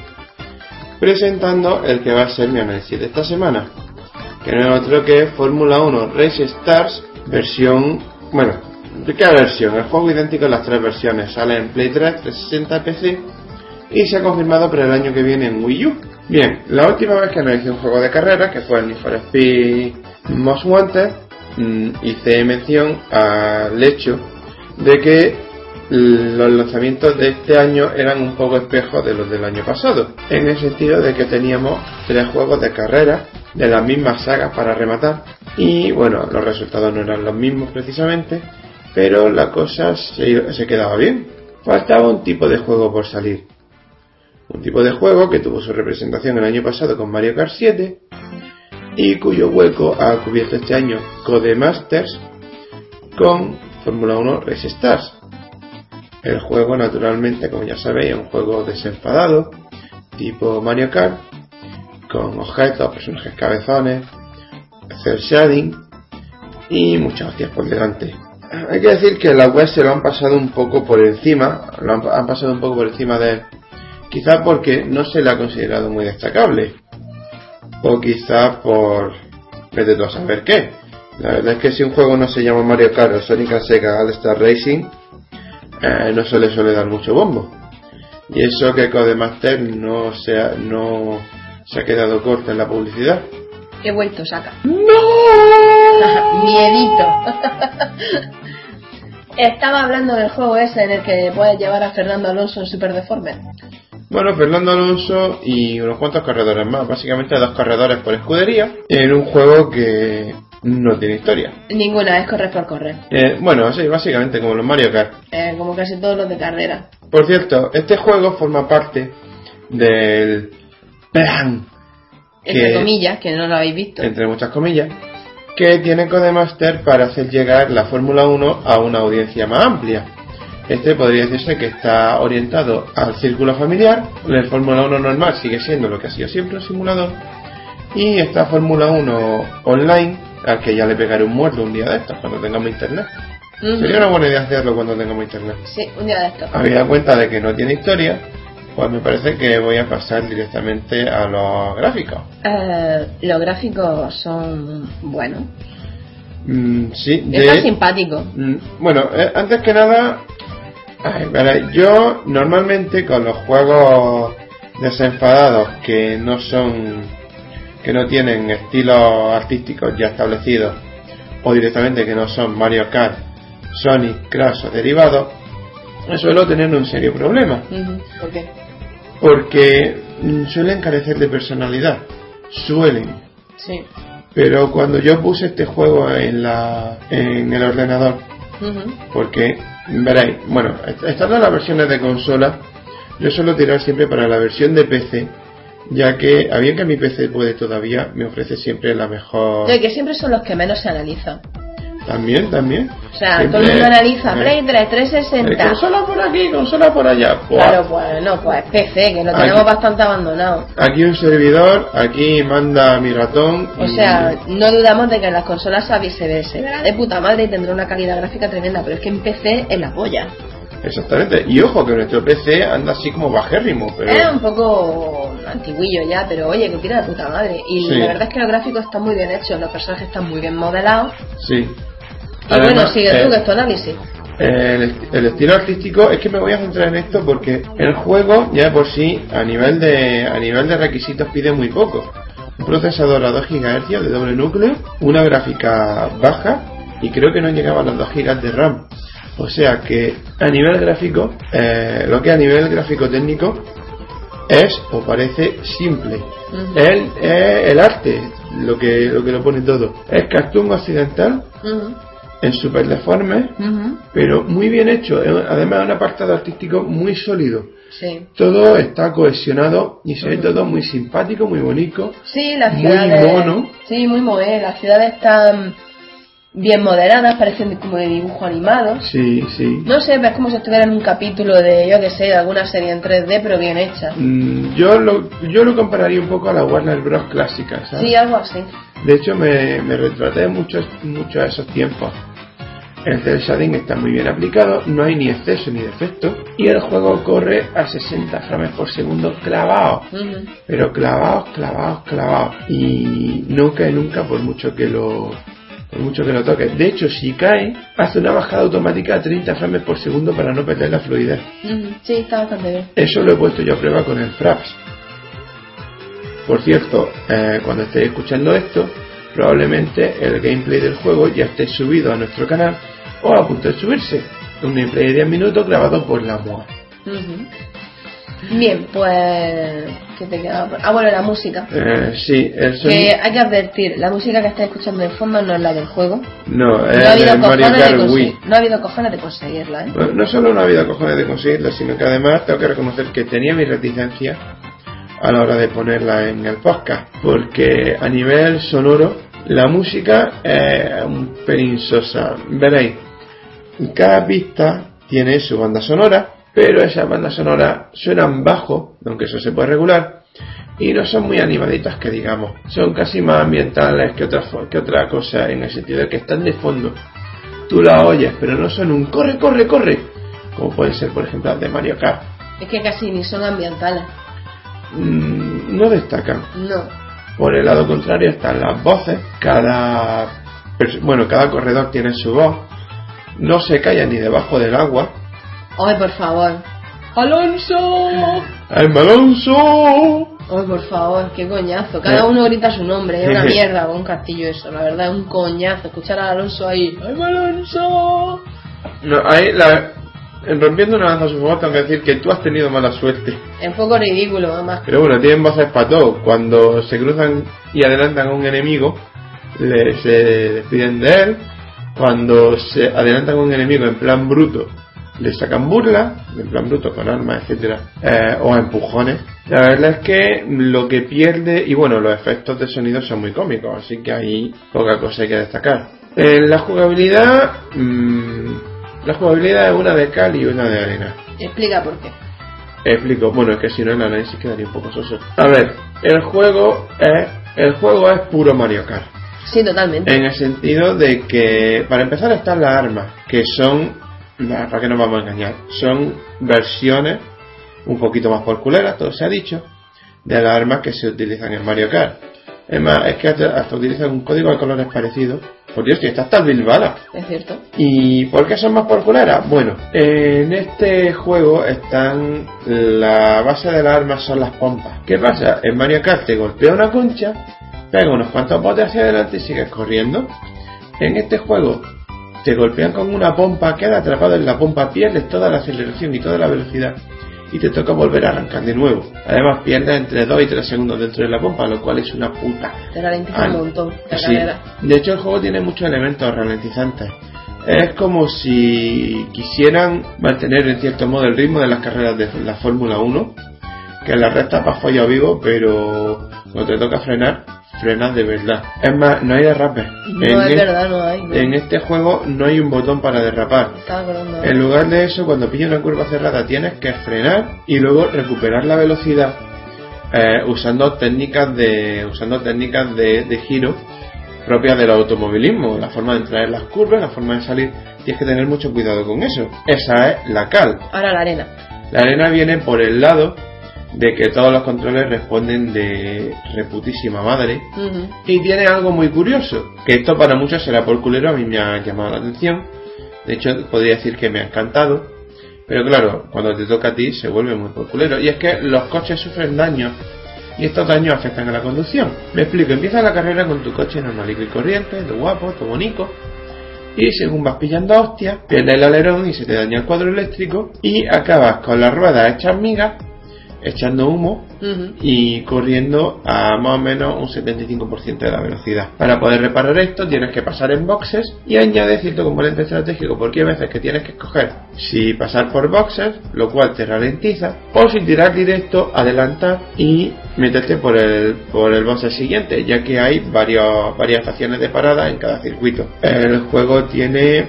presentando el que va a ser mi análisis de esta semana, que no es otro que Fórmula 1 Race Stars versión, bueno, ¿de qué versión? El juego idéntico en las tres versiones, sale en Play 3, 360 PC y se ha confirmado para el año que viene en Wii U. Bien, la última vez que analicé un juego de carrera, que fue el Need for Speed Most Wanted, hice mención al hecho de que los lanzamientos de este año eran un poco espejos de los del año pasado, en el sentido de que teníamos tres juegos de carrera de las mismas sagas para rematar y bueno, los resultados no eran los mismos precisamente, pero la cosa se, se quedaba bien. Faltaba un tipo de juego por salir. Un tipo de juego que tuvo su representación el año pasado con Mario Kart 7 y cuyo hueco ha cubierto este año Codemasters con Fórmula 1 Race Stars. El juego, naturalmente, como ya sabéis, es un juego desenfadado, tipo Mario Kart, con objetos, personajes cabezones, hacer shading y muchas hostias por delante. Hay que decir que la web se lo han pasado un poco por encima, lo han, han pasado un poco por encima de él, quizá porque no se le ha considerado muy destacable, o quizá por vete tú a saber qué. La verdad es que si un juego no se llama Mario Kart o Sonic Sega All Star Racing, eh, no se le suele dar mucho bombo. Y eso que Codemaster no se ha, no se ha quedado corta en la publicidad. He vuelto, saca. ¡No! Miedito. Estaba hablando del juego ese en el que puedes llevar a Fernando Alonso en Super Deformer. Bueno, Fernando Alonso y unos cuantos corredores más, básicamente dos corredores por escudería, en un juego que no tiene historia. Ninguna, es correr por correr. Eh, bueno, sí, básicamente como los Mario Kart. Eh, como casi todos los de carrera. Por cierto, este juego forma parte del plan Entre que- comillas, que no lo habéis visto. entre muchas comillas, que tiene Codemaster para hacer llegar la Fórmula 1 a una audiencia más amplia. Este podría decirse que está orientado al círculo familiar, el Fórmula 1 normal sigue siendo lo que ha sido siempre un simulador, y esta Fórmula 1 online, al que ya le pegaré un muerto un día de estos, cuando tengamos internet. Sería una buena idea hacerlo cuando tengamos internet. Sí, un día de esto. Habida cuenta de que no tiene historia, pues me parece que voy a pasar directamente a los gráficos. Eh, los gráficos son buenos. Mm, sí, Está de, simpático. Mm, Bueno, eh, antes que nada, ay, yo normalmente con los juegos desenfadados que no son, que no tienen estilos artísticos ya establecidos, o directamente que no son Mario Kart, Sonic, Crash o derivados, suelo tener un serio problema. ¿Por qué? porque mm, suelen carecer de personalidad, suelen, Sí. pero cuando yo puse este juego en la, en el ordenador, Ujú. porque veréis, bueno, est- estando las versiones de consola, yo suelo tirar siempre para la versión de PC, ya que, a bien que mi PC puede todavía, me ofrece siempre la mejor. Y que siempre son los que menos se analizan. También, también. O sea, Siempre- todo el mundo analiza eh, Play 3, eh, 360. consola por aquí, consola por allá. Buah. Claro, pues no, pues PC, que lo Aquí- tenemos bastante abandonado. Aquí un servidor, aquí manda mi ratón. O y- sea, no dudamos de que en las consolas se, se verá de puta madre y tendrá una calidad gráfica tremenda, pero es que en PC es la polla. Exactamente. Y ojo que nuestro PC anda así como bajérrimo, pero. Es un poco antiguillo ya, pero oye, que tira de puta madre. Y Sí. la verdad es que los gráficos están muy bien hechos, los personajes están muy bien modelados. Sí. Y bueno, Además, sigue eh, tú, que es tu análisis. El, el estilo artístico es que me voy a centrar en esto porque el juego ya de por sí a nivel de a nivel de requisitos pide muy poco. Un procesador a 2 GHz de doble núcleo, una gráfica baja y creo que no llegaba a los 2 GB de RAM. O sea que a nivel gráfico, eh, lo que a nivel gráfico técnico es o parece simple. Ujú. El, es el arte lo que, lo que lo pone todo. Es cartoon occidental en super deforme pero muy bien hecho. Es- Además, un apartado artístico muy sólido. Sí. Todo está cohesionado y se ve todo muy simpático, muy bonito. Sí, las Muy ciudades. mono. Sí, muy mono. Las ciudades están bien moderadas, parecen como de dibujo animado. Sí, sí. No sé, es como si estuviera en un capítulo de, yo que sé, alguna serie en 3D, pero bien hecha. Mm, Yo lo, yo lo compararía un poco a la Warner Bros. clásica, ¿sabes? Sí, algo así. De hecho, me, me retraté mucho, mucho a esos tiempos. El cel shading está muy bien aplicado, no hay ni exceso ni defecto, y el juego corre a 60 frames por segundo clavado. Pero clavados, clavados, clavados y no cae nunca por mucho que lo por mucho que lo toque. De hecho, si cae, hace una bajada automática a 30 frames por segundo para no perder la fluidez. Sí, está bastante bien. Eso lo he puesto yo a prueba con el Fraps. Por cierto, eh, cuando estéis escuchando esto, probablemente el gameplay del juego ya esté subido a nuestro canal o a punto de subirse. Un gameplay de 10 minutos grabado por la MOA. Ujú. Bien, pues. ¿Qué te queda? por- Ah, bueno, la música. Eh, sí, el Que sonido... hay que advertir, la música que estáis escuchando de fondo no es la del juego. No, No es ha habido cojones de conseguir- no ha habido cojones de conseguirla, ¿eh? Bueno, no solo no ha habido cojones de conseguirla, sino que además tengo que reconocer que tenía mi reticencia a la hora de ponerla en el podcast, porque a nivel sonoro la música es un pelín sosa. Veréis, cada pista tiene su banda sonora, pero esas bandas sonoras suenan bajo, aunque eso se puede regular, y no son muy animaditas que digamos, son casi más ambientales que otra, que otra cosa en el sentido de que están de fondo tú la oyes, pero no son un corre, corre, corre, como pueden ser, por ejemplo, las de Mario Kart. Es que casi ni son ambientales. Mm, no destacan. No. Por el lado contrario están las voces, cada bueno, cada corredor tiene su voz, no se calla ni debajo del agua. Ay, por favor. ¡Alonso! ¡El Alonso! Ay, por favor, qué coñazo. Cada Eh. uno grita su nombre. Es una mierda con un castillo eso. La verdad, es un coñazo. Escuchar a Alonso ahí. ¡Ay, Alonso! No, ahí la, en rompiendo una lanza a su tengo que decir que tú has tenido mala suerte. Es un poco ridículo, además. Pero bueno, tienen voces para todo. Cuando se cruzan y adelantan a un enemigo, le, se despiden de él. Cuando se adelantan a un enemigo en plan bruto, le sacan burla, en plan bruto, con armas, etcétera, eh, o empujones. La verdad es que lo que pierde, y bueno, los efectos de sonido son muy cómicos, así que ahí poca cosa hay que destacar. En la jugabilidad, mm, la jugabilidad es una de cal y una de arena. Explica por qué. Explico, bueno, es que si no el análisis quedaría un poco soso. A ver, el juego es, el juego es puro Mario Kart. Sí, totalmente. En el sentido de que, para empezar, están las armas, que son, para que nos vamos a engañar, son versiones un poquito más por culeras, todo se ha dicho, de las armas que se utilizan en Mario Kart. Es más, es que hasta, hasta utilizan un código de colores parecido. Por Dios, que está hasta el Bilbala. Es cierto. ¿Y por qué son más por culeras? Bueno, en este juego están. La base de las armas son las pompas. ¿Qué pasa? En Mario Kart te golpea una concha, pega unos cuantos botes hacia adelante y sigues corriendo. En este juego te golpean con una pompa, queda atrapado en la pompa, pierdes toda la aceleración y toda la velocidad y te toca volver a arrancar de nuevo. Además pierdes entre 2 y 3 segundos dentro de la pompa, lo cual es una puta. Te ralentiza Ah, un montón la sí. De hecho, el juego tiene muchos elementos ralentizantes. Es como si quisieran mantener en cierto modo el ritmo de las carreras de la Fórmula 1, que en la recta para follo vivo, pero cuando te toca frenar, frenas de verdad. Es más, no hay derrapes. No, en, es verdad, no hay. no. en este juego no hay un botón para derrapar. En lugar de eso, cuando pillas una curva cerrada, tienes que frenar y luego recuperar la velocidad eh, usando técnicas de usando técnicas de, de giro propias del automovilismo, la forma de entrar en las curvas, la forma de salir. Tienes que tener mucho cuidado con eso. Esa es la cal. Ahora la arena. La arena viene por el lado de que todos los controles responden de reputísima madre y tiene algo muy curioso, que esto para muchos será por culero, a mí me ha llamado la atención. De hecho, podría decir que me ha encantado. Pero claro, cuando te toca a ti se vuelve muy por culero. Y es que los coches sufren daños y estos daños afectan a la conducción. Me explico, empieza la carrera con tu coche normalito y corriente, todo guapo, todo bonito. Y según vas pillando hostias, pierdes el alerón y se te daña el cuadro eléctrico y acabas con las ruedas hechas migas, echando humo y corriendo a más o menos un 75% de la velocidad. Para poder reparar esto tienes que pasar en boxes y añade cierto componente estratégico porque hay veces que tienes que escoger si pasar por boxes, lo cual te ralentiza, o si tirar directo, adelantar y meterte por el, por el boxe siguiente, ya que hay varios, varias estaciones de parada en cada circuito. El juego tiene,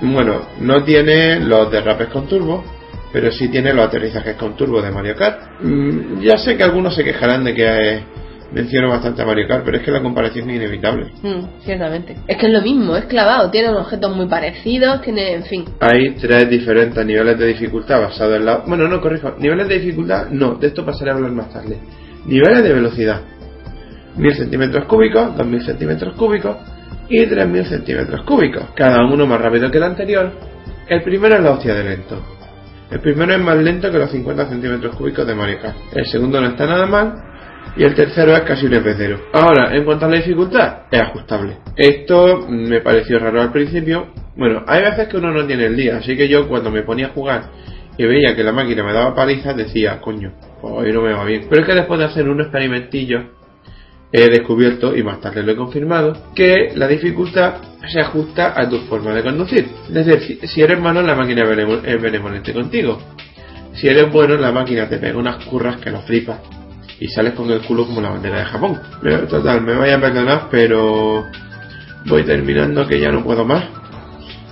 bueno, no tiene los derrapes con turbo, pero sí tiene los aterrizajes con turbo de Mario Kart. Mm, ya sé que algunos se quejarán de que eh, menciono bastante a Mario Kart, pero es que la comparación es inevitable. Mm, ciertamente. Es que es lo mismo, es clavado. Tiene objetos muy parecidos, tiene, en fin. Hay tres diferentes niveles de dificultad basados en la... Bueno, no, corrijo. Niveles de dificultad, no, de esto pasaré a hablar más tarde. Niveles de velocidad. 1000 centímetros cúbicos, 2000 centímetros cúbicos y 3000 centímetros cúbicos. Cada uno más rápido que el anterior. El primero es la hostia de lento. El primero es más lento que los 50 centímetros cúbicos de Mario. El segundo no está nada mal. Y el tercero es casi un F0. Ahora, en cuanto a la dificultad, es ajustable. Esto me pareció raro al principio. Bueno, hay veces que uno no tiene el día, así que yo cuando me ponía a jugar y veía que la máquina me daba palizas, decía, coño, pues hoy no me va bien. Pero es que después de hacer un experimentillo, he descubierto, y más tarde lo he confirmado, que la dificultad se ajusta a tu forma de conducir. Es decir, si- eres malo, la máquina es benevol- es benevolente contigo. Si eres bueno, la máquina te pega unas curras que lo flipas. Y sales con el culo como la bandera de Japón. Total, me vaya a perdonar, pero voy terminando que ya no puedo más.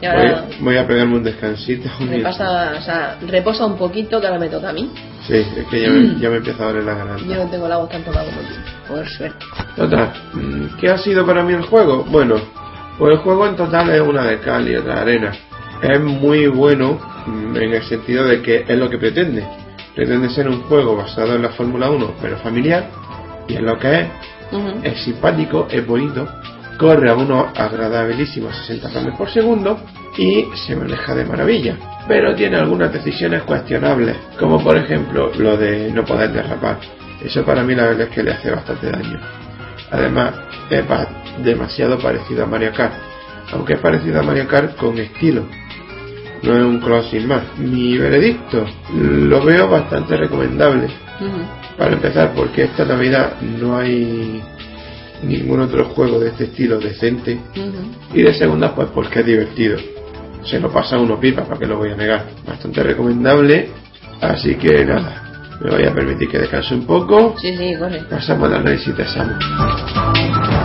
Y ahora Voy, voy a pegarme un descansito. repasa, o sea, reposa un poquito que ahora me toca a mí. Sí, es que ya me, ya me empieza a doler la garganta. Yo no tengo la voz tan tocada como tú, por suerte. Total, mm, ¿qué ha sido para mí el juego? Bueno, pues el juego en total es una de cal y otra de arena. Es muy bueno mm, en el sentido de que es lo que pretende. Pretende ser un juego basado en la Fórmula 1, pero familiar, y es lo que es. Ujú. Es simpático, es bonito, corre a unos agradabilísimos 60 frames por segundo y se maneja de maravilla. Pero tiene algunas decisiones cuestionables, como por ejemplo lo de no poder derrapar. Eso para mí la verdad es que le hace bastante daño. Además, es demasiado parecido a Mario Kart, aunque es parecido a Mario Kart con estilo. No es un cross sin más. Mi veredicto lo veo bastante recomendable. Para empezar, porque esta Navidad no hay ningún otro juego de este estilo decente. Y de segunda, pues porque es divertido. se lo pasa uno pipa, para que lo voy a negar. Bastante recomendable. Así que nada, me voy a permitir que descanse un poco. Sí, sí, corre. Pasamos al análisis de Samu.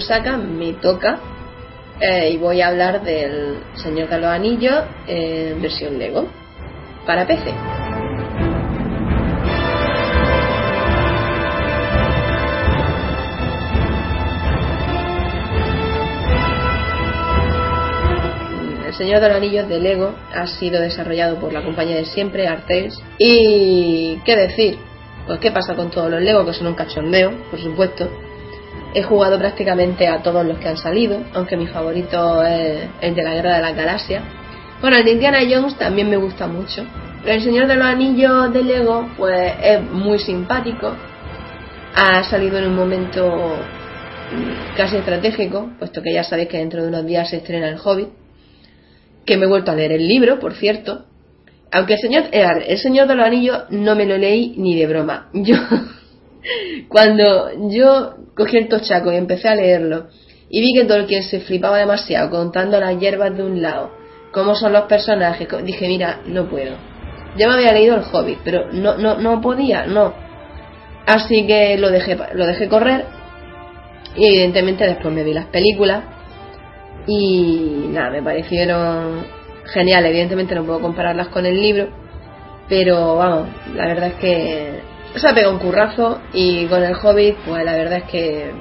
Saka, me toca eh, y voy a hablar del Señor de los Anillos en versión Lego para PC. El Señor de los Anillos de Lego ha sido desarrollado por la compañía de siempre, Artels. Y, ¿qué decir? Pues, ¿qué pasa con todos los Lego? Que son un cachondeo, por supuesto. He jugado prácticamente a todos los que han salido, aunque mi favorito es el de la Guerra de las Galaxias. Bueno, el de Indiana Jones también me gusta mucho. El Señor de los Anillos de Lego, pues es muy simpático. Ha salido en un momento mm, casi estratégico, puesto que ya sabéis que dentro de unos días se estrena El Hobbit. Que me he vuelto a leer el libro, por cierto. Aunque el Señor, el Señor de los Anillos no me lo leí ni de broma. Yo, cuando yo cogí el tochaco y empecé a leerlo y vi que Tolkien se flipaba demasiado contando las hierbas de un lado, cómo son los personajes, dije, mira, no puedo. Ya me había leído el Hobbit, pero no, no, no podía, no. Así que lo dejé, lo dejé correr y evidentemente después me vi las películas y nada, me parecieron geniales. Evidentemente no puedo compararlas con el libro, pero vamos, la verdad es que se ha pegado un currazo y con el Hobbit, pues la verdad es que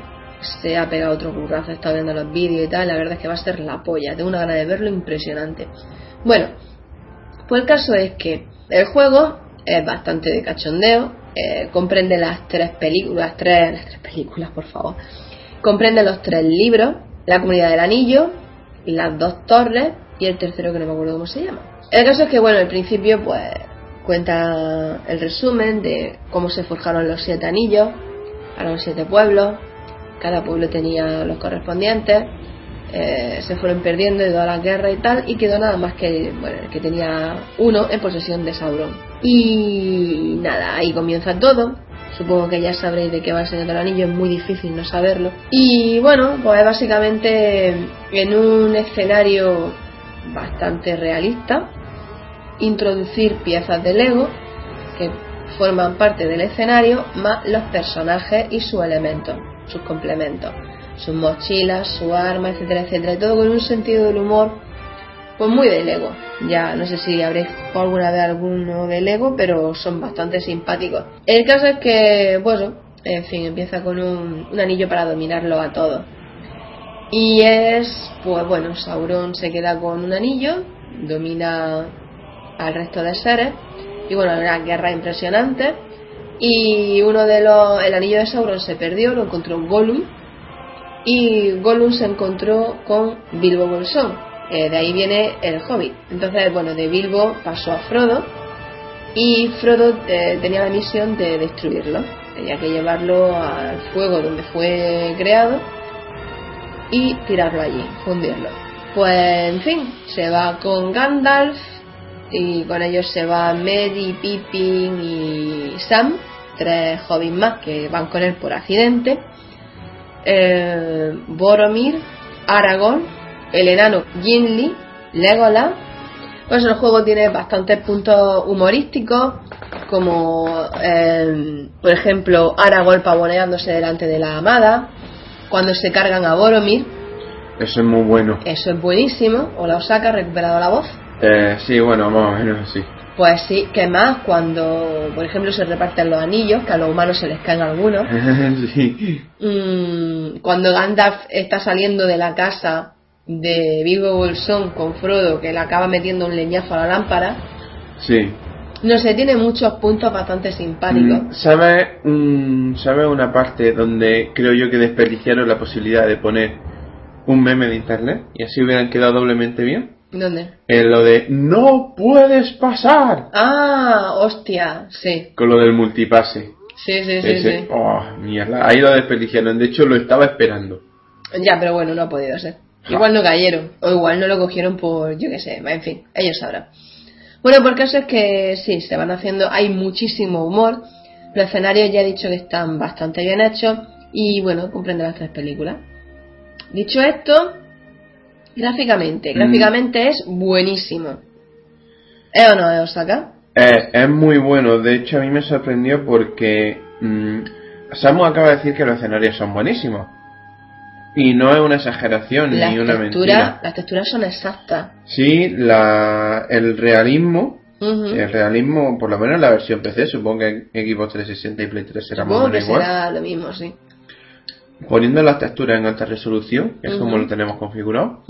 se ha pegado otro currazo. He estado viendo los vídeos y tal, la verdad es que va a ser la polla. Tengo una gana de verlo impresionante. Bueno, pues el caso es que el juego es bastante de cachondeo, eh, comprende las tres películas, tres, las tres películas, por favor. Comprende los tres libros, La Comunidad del Anillo, Las dos torres y el tercero que no me acuerdo cómo se llama. El caso es que, bueno, al principio, pues cuenta el resumen de cómo se forjaron los siete anillos para los siete pueblos. Cada pueblo tenía los correspondientes. eh, se fueron perdiendo de toda la guerra y tal, y quedó nada más que bueno, que tenía uno en posesión de Sauron. Y nada, ahí comienza todo. Supongo que ya sabréis de qué va el Señor del Anillo, es muy difícil no saberlo. Y bueno, pues básicamente en un escenario bastante realista, introducir piezas de Lego que forman parte del escenario, más los personajes y sus elementos, sus complementos, sus mochilas, su arma, etcétera, etcétera, todo con un sentido del humor pues muy de Lego. Ya no sé si habréis jugado alguna vez alguno de Lego, pero son bastante simpáticos. El caso es que, bueno, en fin, empieza con un, un anillo para dominarlo a todos. Y es, pues bueno, Sauron se queda con un anillo, domina al resto de seres, y bueno, una guerra impresionante. Y uno de los, el anillo de Sauron se perdió, lo encontró Gollum, y Gollum se encontró con Bilbo Bolsón. De ahí viene el Hobbit. Entonces, bueno, de Bilbo pasó a Frodo y Frodo eh, tenía la misión de destruirlo. Tenía que llevarlo al fuego donde fue creado y tirarlo allí, fundirlo. Pues, en fin, se va con Gandalf y con ellos se va Merry, Pippin y Sam, tres hobbits más que van con él por accidente. Eh, Boromir, Aragorn, el enano Gimli, Legolas. Pues el juego tiene bastantes puntos humorísticos, como eh, por ejemplo Aragorn pavoneándose delante de la amada, cuando se cargan a Boromir, Eso es muy bueno. eso es buenísimo, o la Osaka ha recuperado la voz. Eh, sí, bueno, más o menos así. Pues sí, que más cuando, por ejemplo, se reparten los anillos, que a los humanos se les caen algunos. sí. Mm, cuando Gandalf está saliendo de la casa de Bilbo Bolsón con Frodo, que le acaba metiendo un leñazo a la lámpara, Sí. No sé, tiene muchos puntos bastante simpáticos. Mm, ¿Sabes un- ¿Sabes una parte donde creo yo que desperdiciaron la posibilidad de poner un meme de internet y así hubieran quedado doblemente bien? ¿Dónde? En lo de ¡No puedes pasar! Ah, hostia, sí. Con lo del multipase. Sí, sí, sí, Ese, sí. oh, mierda, ahí lo desperdiciaron. De hecho, lo estaba esperando. Ya, pero bueno, no ha podido ser. Igual no cayeron, o igual no lo cogieron por, yo qué sé, en fin, ellos sabrán. Bueno, por caso es que sí, se van haciendo, hay muchísimo humor, los escenarios ya he dicho que están bastante bien hechos y bueno, comprende las tres películas. Dicho esto, gráficamente, Mm. gráficamente es buenísimo. ¿Es o no es Osaka? Eh, es muy bueno. De hecho, a mí me sorprendió porque mm, Samu acaba de decir que los escenarios son buenísimos. Y no es una exageración Las ni una mentira. las texturas son exactas. Sí, la, el realismo, el realismo, por lo menos en la versión PC, supongo que en Xbox 360 y Play 3 será más o Supongo que menos igual. será lo mismo, sí. Poniendo las texturas en alta resolución, que es como lo tenemos configurado,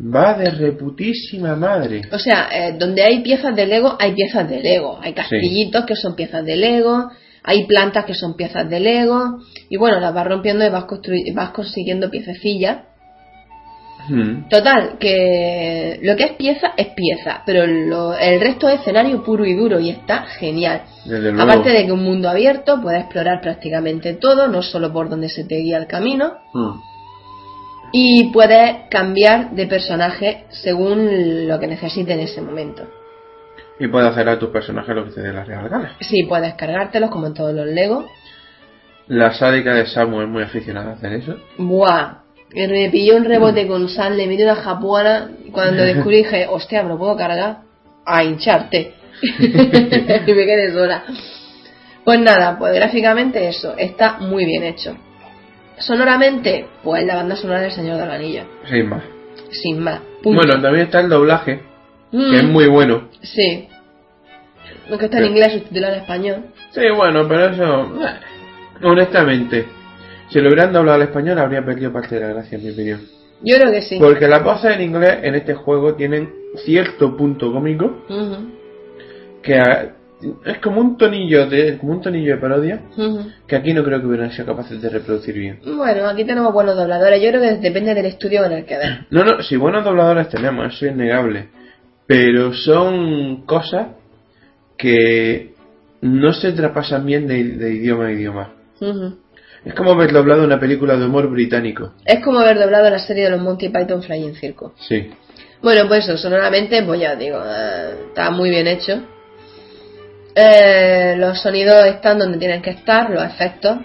va de reputísima madre. O sea, eh, donde hay piezas de Lego, hay piezas de Lego. Hay castillitos que son piezas de Lego, hay plantas que son piezas de Lego, y bueno, las vas rompiendo y vas, construy- vas consiguiendo piececillas. Mm. Total, que lo que es pieza es pieza, pero lo- el resto es escenario puro y duro y está genial. Aparte de que un mundo abierto, puedes explorar prácticamente todo, no solo por donde se te guía el camino, Mm. y puedes cambiar de personaje según lo que necesites en ese momento. Y puedes hacer a tus personajes lo que te dé la real gana. Sí, puedes cargártelos como en todos los Lego. La sádica de Samu es muy aficionada a hacer eso. Buah, y me pilló un rebote con sal, le metí una japuana. y Cuando descubrí dije, hostia, me lo puedo cargar a hincharte. y me quedé sola. Pues nada, pues gráficamente eso, está muy bien hecho. Sonoramente, pues la banda sonora del Señor del Anillo, Sin más. sin más. Punto. Bueno, también está el doblaje, Mm, que es muy bueno. Sí. Aunque está en inglés subtitulado en español. Sí, bueno, pero eso. eh, Honestamente, si lo hubieran doblado al español, habría perdido parte de la gracia, en mi opinión. Yo creo que sí. Porque las voces en inglés en este juego tienen cierto punto cómico que es como un tonillo de como un tonillo de parodia que aquí no creo que hubieran sido capaces de reproducir bien. Bueno, aquí tenemos buenos dobladores. Yo creo que depende del estudio en el que des. No, no, si buenos dobladores tenemos, eso es innegable. Pero son cosas que no se traspasan bien de, de idioma a idioma. Es como ver doblado una película de humor británico. Es como haber doblado la serie de los Monty Python Flying Circus. Sí. Bueno, pues eso, sonoramente, pues ya os digo, eh, está muy bien hecho. Eh, los sonidos están donde tienen que estar, los efectos.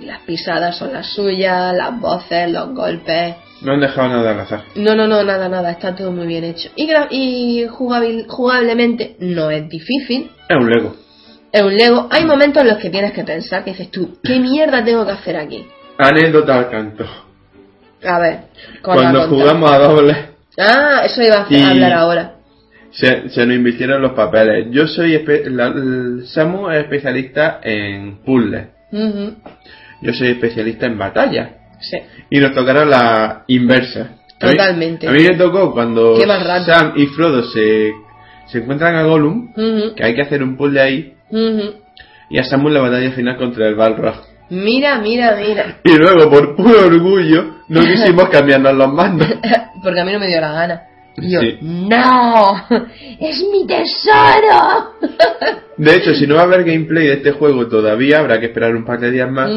Las pisadas son las suyas, las voces, los golpes. No han dejado nada al azar. No, no, no, nada, nada, está todo muy bien hecho. Y, y jugabil- jugablemente no es difícil. Es un Lego. Es un Lego. Hay momentos en los que tienes que pensar, que dices tú, ¿qué mierda tengo que hacer aquí? Anécdota al canto. A ver, Cuando jugamos a doble, Ah, eso iba a hacer- hablar ahora. se, se nos invirtieron los papeles. Yo soy. espe- la- Samu es especialista en puzzles. Ujú, Yo soy especialista en batalla. Sí. Y nos tocaron la inversa. A mí- Totalmente. A mí, me tocó cuando. Sam y Frodo se, se encuentran a Gollum, Ujú, que hay que hacer un puzzle ahí, y a Samu en la batalla final contra el Balrog. Mira, mira, mira. Y luego, por puro orgullo, no quisimos cambiarnos los mandos. Porque a mí no me dio la gana. Y yo, Sí. ¡No! ¡Es mi tesoro! De hecho, si no va a haber gameplay de este juego todavía, habrá que esperar un par de días más.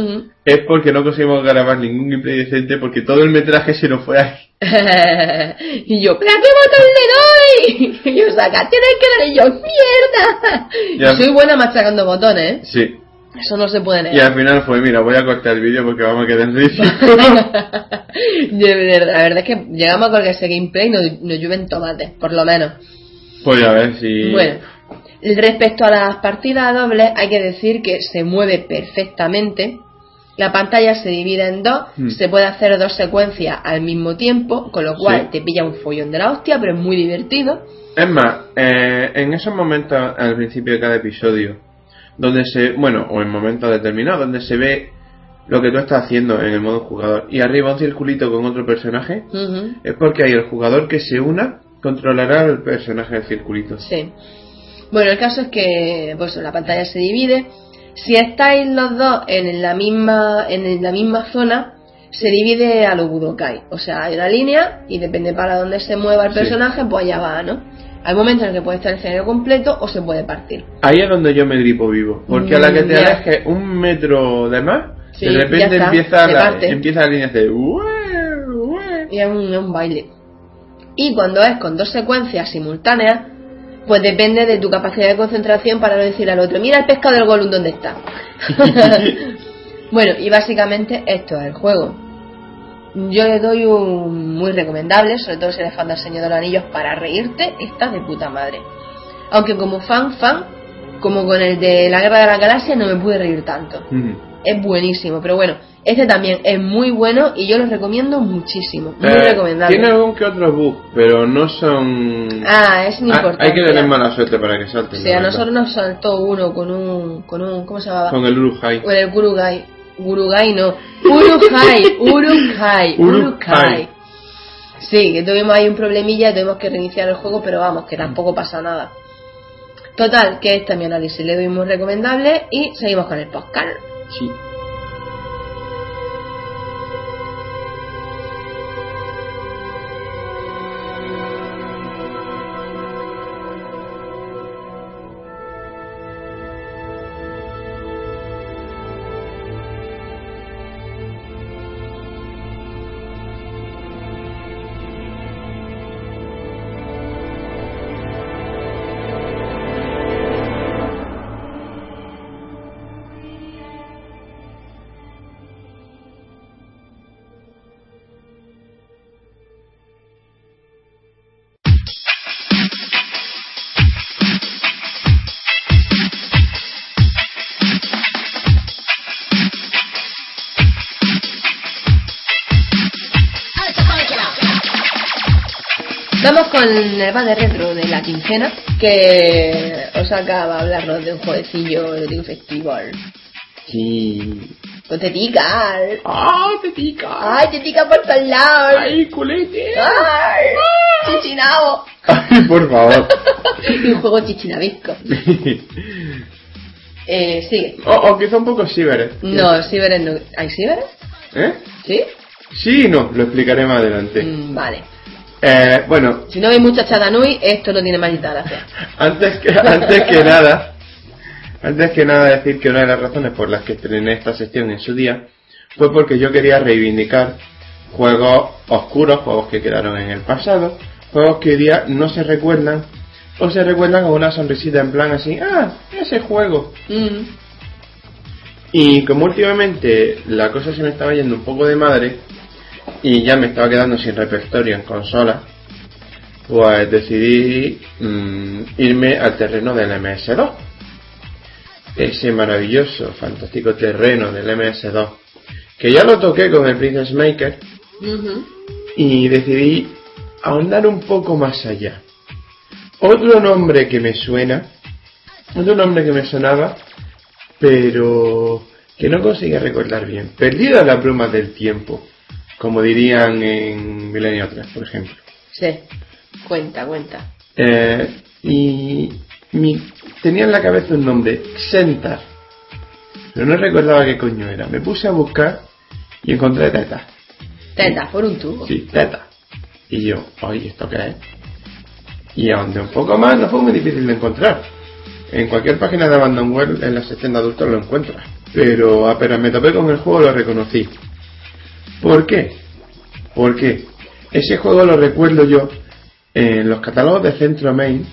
Es porque no conseguimos grabar ningún gameplay decente, porque todo el metraje se nos fue ahí. y yo, ¿pero qué botón le doy? Y yo, saca, tienes que dar y yo, ¡mierda! Ya. Soy buena machacando botones, ¿eh? Sí. Eso no se puede Y negar. al final fue, mira, voy a cortar el vídeo porque vamos a quedar en la verdad es que llegamos a colgar ese gameplay y nos, nos llueven tomates, por lo menos. Pues a ver si... Bueno, respecto a las partidas dobles, hay que decir que se mueve perfectamente. La pantalla se divide en dos, Hmm. se puede hacer dos secuencias al mismo tiempo, con lo cual Sí. te pilla un follón de la hostia, pero es muy divertido. Es más, eh, en esos momentos al principio de cada episodio, donde se, bueno, o en momentos determinados, donde se ve lo que tú estás haciendo en el modo jugador y arriba un circulito con otro personaje, es porque ahí el jugador que se una controlará al personaje del circulito. Sí. Bueno, el caso es que pues la pantalla se divide. Si estáis los dos en la misma en la misma zona, se divide a lo Budokai. O sea, hay una línea y depende para dónde se mueva el Sí. personaje, pues allá va, ¿no? Hay momentos en el que puede estar el escenario completo o se puede partir. Ahí es donde yo me gripo vivo. Porque a la que te Mm, ya. alejes un metro de más, Sí, de repente está, empieza, la, empieza la línea de... Y es un, baile. Y cuando es con dos secuencias simultáneas, pues depende de tu capacidad de concentración para no decir al otro, mira el pescado del Gollum dónde está. bueno, y básicamente esto es el juego. Yo le doy un muy recomendable, sobre todo si eres fan del Señor de los Anillos, para reírte, está de puta madre. Aunque como fan, fan, como con el de la Guerra de la Galaxia, no me pude reír tanto. Es buenísimo, pero bueno, este también es muy bueno y yo lo recomiendo muchísimo. Muy Eh, recomendable. Tiene algún que otro bug, pero no son... Ah, es sin Ah, hay que tener mala suerte para que salten. O sea, a nosotros nos saltó uno con un, con un, ¿cómo se llamaba? Con el Uruhai. Con el Gurugai. Gurugai no. Urukai, Urukai. Urukai. Sí, que tuvimos ahí un problemilla y tuvimos que reiniciar el juego, pero vamos, que tampoco pasa nada. Total, que este es mi análisis, le doy muy recomendable y seguimos con el podcast. Sí. Con el bar de retro de la quincena, que os acaba de hablarnos de un jueguecillo de un festival. Sí. Con tetica. ¡Ah, te pica! ¡Ay, tetica por todos lados! ¡Ay, culete! ¡Ay! ¡Chichinabo! Ay, por favor. y un juego chichinabisco. Eh, sigue. o, o quizá un poco ciber. No, ciberes no. ¿Hay ciberes? ¿Eh? ¿Sí? Sí y no, lo explicaré más adelante. Mm, vale. Eh, bueno, Si no hay mucha chadanui, esto no tiene maldita gracia. antes que, antes que nada, antes que nada decir que una de las razones por las que estrené esta sección en su día fue porque yo quería reivindicar juegos oscuros, juegos que quedaron en el pasado, juegos que hoy día no se recuerdan o se recuerdan con una sonrisita en plan así, ah, ese juego. Mm, Y como últimamente la cosa se me estaba yendo un poco de madre y ya me estaba quedando sin repertorio en consola, pues decidí mm, irme al terreno del MS2. Ese maravilloso, fantástico terreno del MS2, que ya lo toqué con el Princess Maker y decidí ahondar un poco más allá. Otro nombre que me suena, otro nombre que me sonaba, pero que no conseguía recordar bien. Perdida la pluma del tiempo, como dirían en Milenio 3, por ejemplo. Sí. Cuenta, cuenta. Eh, y mi- tenía en la cabeza un nombre, Xentar, pero no recordaba qué coño era. Me puse a buscar y encontré Teta. Teta, por un tubo. Sí, Teta. Y yo, oye, ¿esto qué es? Y ahondé un poco más, no fue muy difícil de encontrar. En cualquier página de Abandonware en la sección de adultos lo encuentras. Pero apenas me topé con el juego lo reconocí. ¿Por qué? Porque ese juego lo recuerdo yo en los catálogos de Centro Main,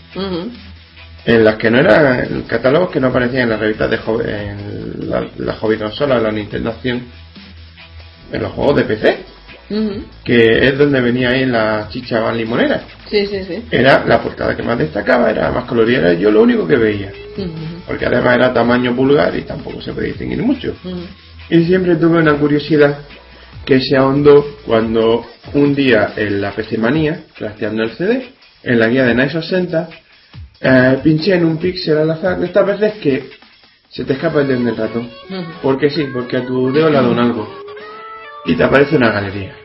en las que no eran catálogos que no aparecían en las revistas de hobby, en la, la hobby consola, la Nintendo Acción, en los juegos de PC, que es donde venía ahí la chicha van limonera. Sí, sí, sí. Era la portada que más destacaba, era más colorida, era yo lo único que veía. Porque además era tamaño pulgar y tampoco se podía distinguir mucho. Y siempre tuve una curiosidad que se ahondó cuando un día en la PC Manía, el CD, en la guía de Nice 60, eh, pinché en un píxel al azar de estas veces que se te escapa el dedo del ratón. Ujú. Porque sí, porque a tu dedo le ha dado un algo. Y te aparece una galería.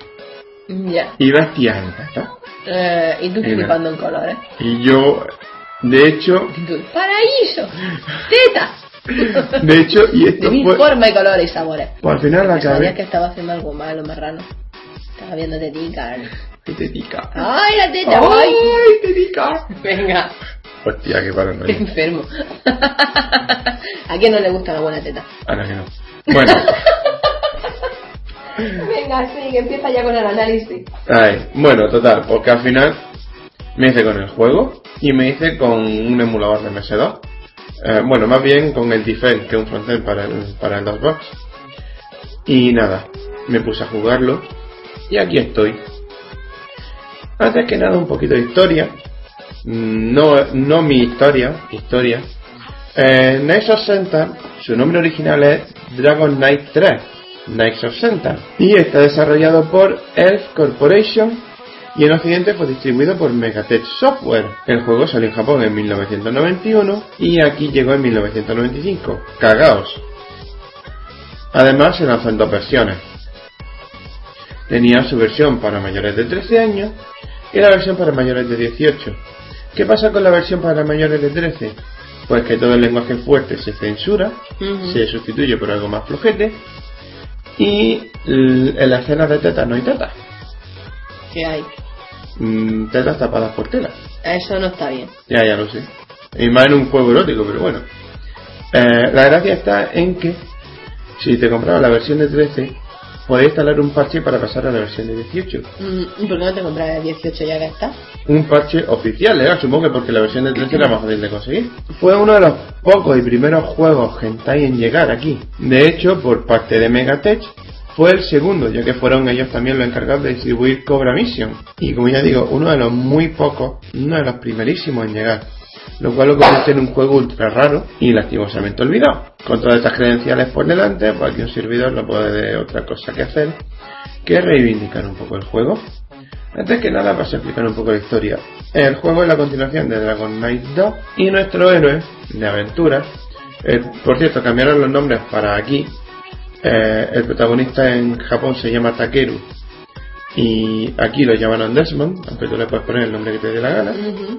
Ya. Y ves tía Anta, ¿está? Eh, y tú flipando en colores. Y yo De hecho, ¡Paraíso! ¡Teta! de hecho, y De esto mil fue. formas y colores y sabores. Pues al final la Sabías acabé. que estaba haciendo algo malo, marrano. Estaba viendo tetica. ¡Ay, tetica! ¡Ay, la teta! ¡Ay! ¡Ay, tetica! Venga, Hostia, qué qué paranoia. enfermo. ¿A quién no le gusta la buena teta? Ahora que no. Bueno, Venga, sí, que empieza ya con el análisis. ay, bueno, total, porque al final me hice con el juego y me hice con un emulador de MS2. Eh, bueno, más bien con el Defend, que es un frontend para el, para el. Y nada, me puse a jugarlo y aquí estoy. Antes que nada, un poquito de historia. Mm, No, no mi historia, historia. Eh, Knights of su nombre original es Dragon Knight 3, Knights of Centaur, y está desarrollado por Elf Corporation y en Occidente fue distribuido por Megatech Software. El juego salió en Japón en 1991 y aquí llegó en 1995. Cagaos. Además se lanzó en dos versiones. Tenía su versión para mayores de 13 años y la versión para mayores de 18. ¿Qué pasa con la versión para mayores de 13? Pues que todo el lenguaje fuerte se censura, se sustituye por algo más flojete y en la escena de tetas no hay tetas. ¿Qué hay? Mm, tetas tapadas por tela. Eso no está bien. Ya, ya lo sé. Y más en un juego erótico, pero bueno. Eh, la gracia está en que si te comprabas la versión de 13, podés instalar un parche para pasar a la versión de 18. Mm, ¿y ¿Por qué no te compras el 18 ya que está? Un parche oficial, ¿eh? supongo que porque la versión de 13 era más fácil de conseguir. Fue uno de los pocos y primeros juegos hentai en llegar aquí. De hecho, por parte de Megatech, fue el segundo, ya que fueron ellos también los encargados de distribuir Cobra Mission. Y como ya digo, uno de los muy pocos, uno de los primerísimos en llegar. Lo cual lo convierte en un juego ultra raro y lastimosamente olvidado. Con todas estas credenciales por delante, pues aquí un servidor no puede otra cosa que hacer que reivindicar un poco el juego. Antes que nada, vas a explicar un poco la historia. El juego es la continuación de Dragon Knight 2 y nuestro héroe de aventura. eh, por cierto, cambiaron los nombres para aquí. Eh, el protagonista en Japón se llama Takeru y aquí lo llamaron Desmond, aunque tú le puedes poner el nombre que te dé la gana. Ujú.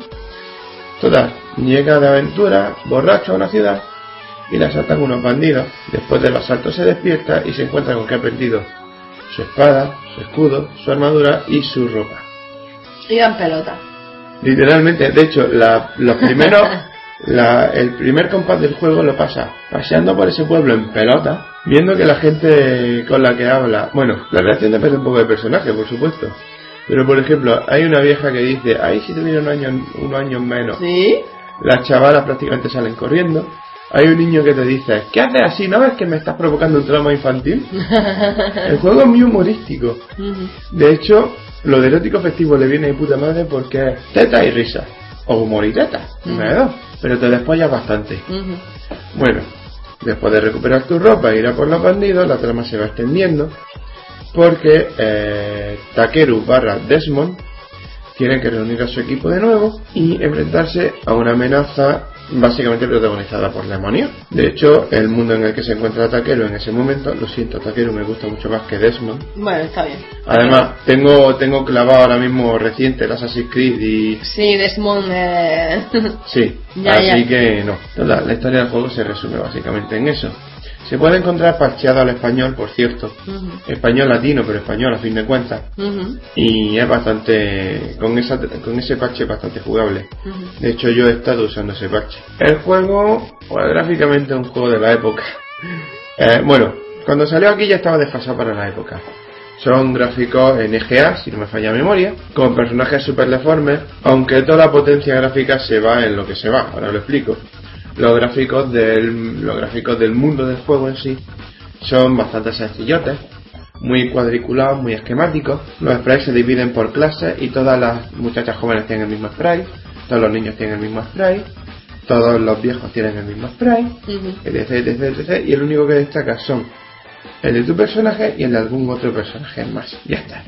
Total, llega de aventura, borracho a una ciudad y le asaltan unos bandidos. Después del asalto se despierta y se encuentra con que ha perdido su espada, su escudo, su armadura y su ropa. Iba en pelota. Literalmente, de hecho, la- los primeros, la- el primer compás del juego lo pasa paseando por ese pueblo en pelota, viendo que la gente con la que habla, bueno, la reacción depende un poco del personaje, por supuesto. Pero por ejemplo, hay una vieja que dice, ay, si tuviera un año, unos años menos. ¿Sí? Las chavalas prácticamente salen corriendo. Hay un niño que te dice, ¿qué haces así? ¿No ves que me estás provocando un trauma infantil? El juego es muy humorístico. De hecho, lo de erótico festivo le viene de puta madre porque es teta y risa. O humor y teta. De dos. Pero te despollas bastante. Bueno, después de recuperar tu ropa e ir a por los bandidos, la trama se va extendiendo. Porque eh, Takeru barra Desmond tiene que reunir a su equipo de nuevo y enfrentarse a una amenaza básicamente protagonizada por demonios. De hecho, el mundo en el que se encuentra Takeru en ese momento, lo siento, Takeru me gusta mucho más que Desmond. Bueno, está bien. Además, tengo, tengo clavado ahora mismo reciente el Assassin's Creed y... Sí, Desmond. Eh... Sí, Ya, así ya. que no. La historia del juego se resume básicamente en eso. Se puede encontrar parcheado al español, por cierto. Español latino, pero español a fin de cuentas. Y es bastante... Con, esa, con ese parche es bastante jugable. De hecho, yo he estado usando ese parche. El juego, pues, gráficamente es un juego de la época. Eh, bueno, cuando salió aquí ya estaba desfasado para la época. Son gráficos en EGA, si no me falla la memoria, con personajes super deformes, aunque toda la potencia gráfica se va en lo que se va, ahora lo explico. Los gráficos del, los gráficos del mundo del juego en sí son bastante sencillotes, muy cuadriculados, muy esquemáticos. Los sprites se dividen por clases y todas las muchachas jóvenes tienen el mismo sprite, todos los niños tienen el mismo sprite, todos los viejos tienen el mismo sprite, Ujú. etc, etc, etc. Y el único que destaca son el de tu personaje y el de algún otro personaje más. Ya está.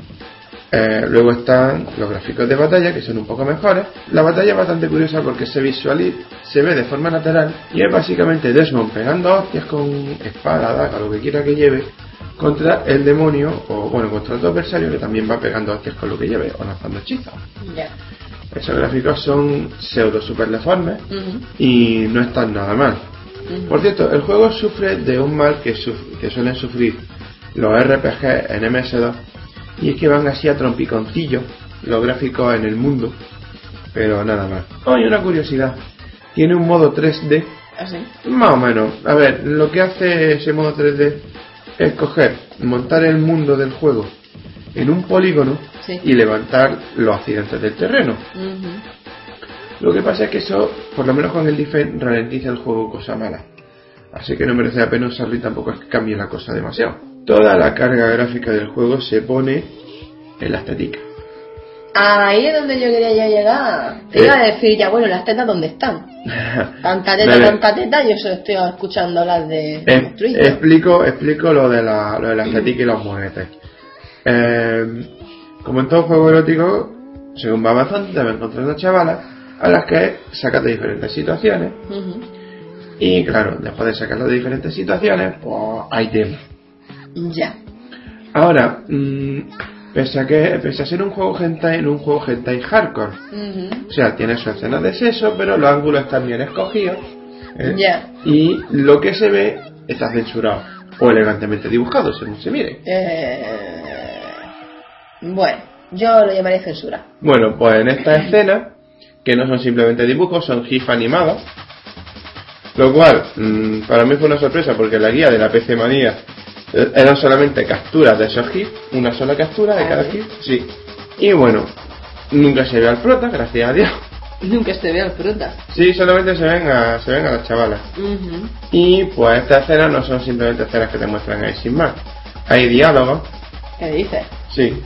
Eh, luego están los gráficos de batalla que son un poco mejores. La batalla es bastante curiosa porque se visualiza, se ve de forma lateral y es básicamente Desmond pegando hostias con espada, daga, lo que quiera que lleve, contra el demonio o bueno, contra otro adversario que también va pegando hostias con lo que lleve o lanzando hechizos. Esos gráficos son pseudo super deformes Ujú, y no están nada mal. Por cierto, el juego sufre de un mal que, suf- que suelen sufrir los RPG en MS2 y es que van así a trompiconcillo los gráficos en el mundo, pero nada más. Oh, y una curiosidad, tiene un modo 3D, Así. más o menos. A ver, lo que hace ese modo 3D es coger, montar el mundo del juego en un polígono Sí. y levantar los accidentes del terreno. Lo que pasa es que eso, por lo menos con el Defend, ralentiza el juego cosa mala. Así que no merece la pena usarlo y tampoco es que cambie la cosa demasiado. Toda la carga gráfica del juego se pone en la estética. Ahí es donde yo quería ya llegar. Te Eh. iba a decir ya, bueno, las tetas dónde están. Tanta teta, Vale. tanta teta, yo solo estoy escuchando las de Eh, Monstruillo. explico, explico lo de la, lo de la estética y los monetes. Eh, como en todo juego erótico, según va avanzando, te vas encontrando chavalas a las que sacas de diferentes situaciones. Y claro, después de sacarlas de diferentes situaciones, pues hay temas. Ya. Ahora, mm, pese, a que, pese a ser un juego hentai, en un juego hentai hardcore. O sea, tiene su escena de sexo, pero los ángulos están bien escogidos. ¿eh? Ya. Y lo que se ve está censurado. O elegantemente dibujado, según se mire. Eh, Bueno, yo lo llamaré censura. Bueno, pues en esta escena, que no son simplemente dibujos, son GIF animados. Lo cual, mm, para mí fue una sorpresa porque la guía de la PC Manía eran solamente capturas de esos GIF, una sola captura de cada. GIF, sí. Y bueno, nunca se ve al prota, gracias a Dios. Nunca se ve al fruta. Sí, solamente se ven a, se ven a las chavalas. Y pues estas escenas no son simplemente escenas que te muestran ahí sin más. Hay diálogos, ¿Qué dices? sí.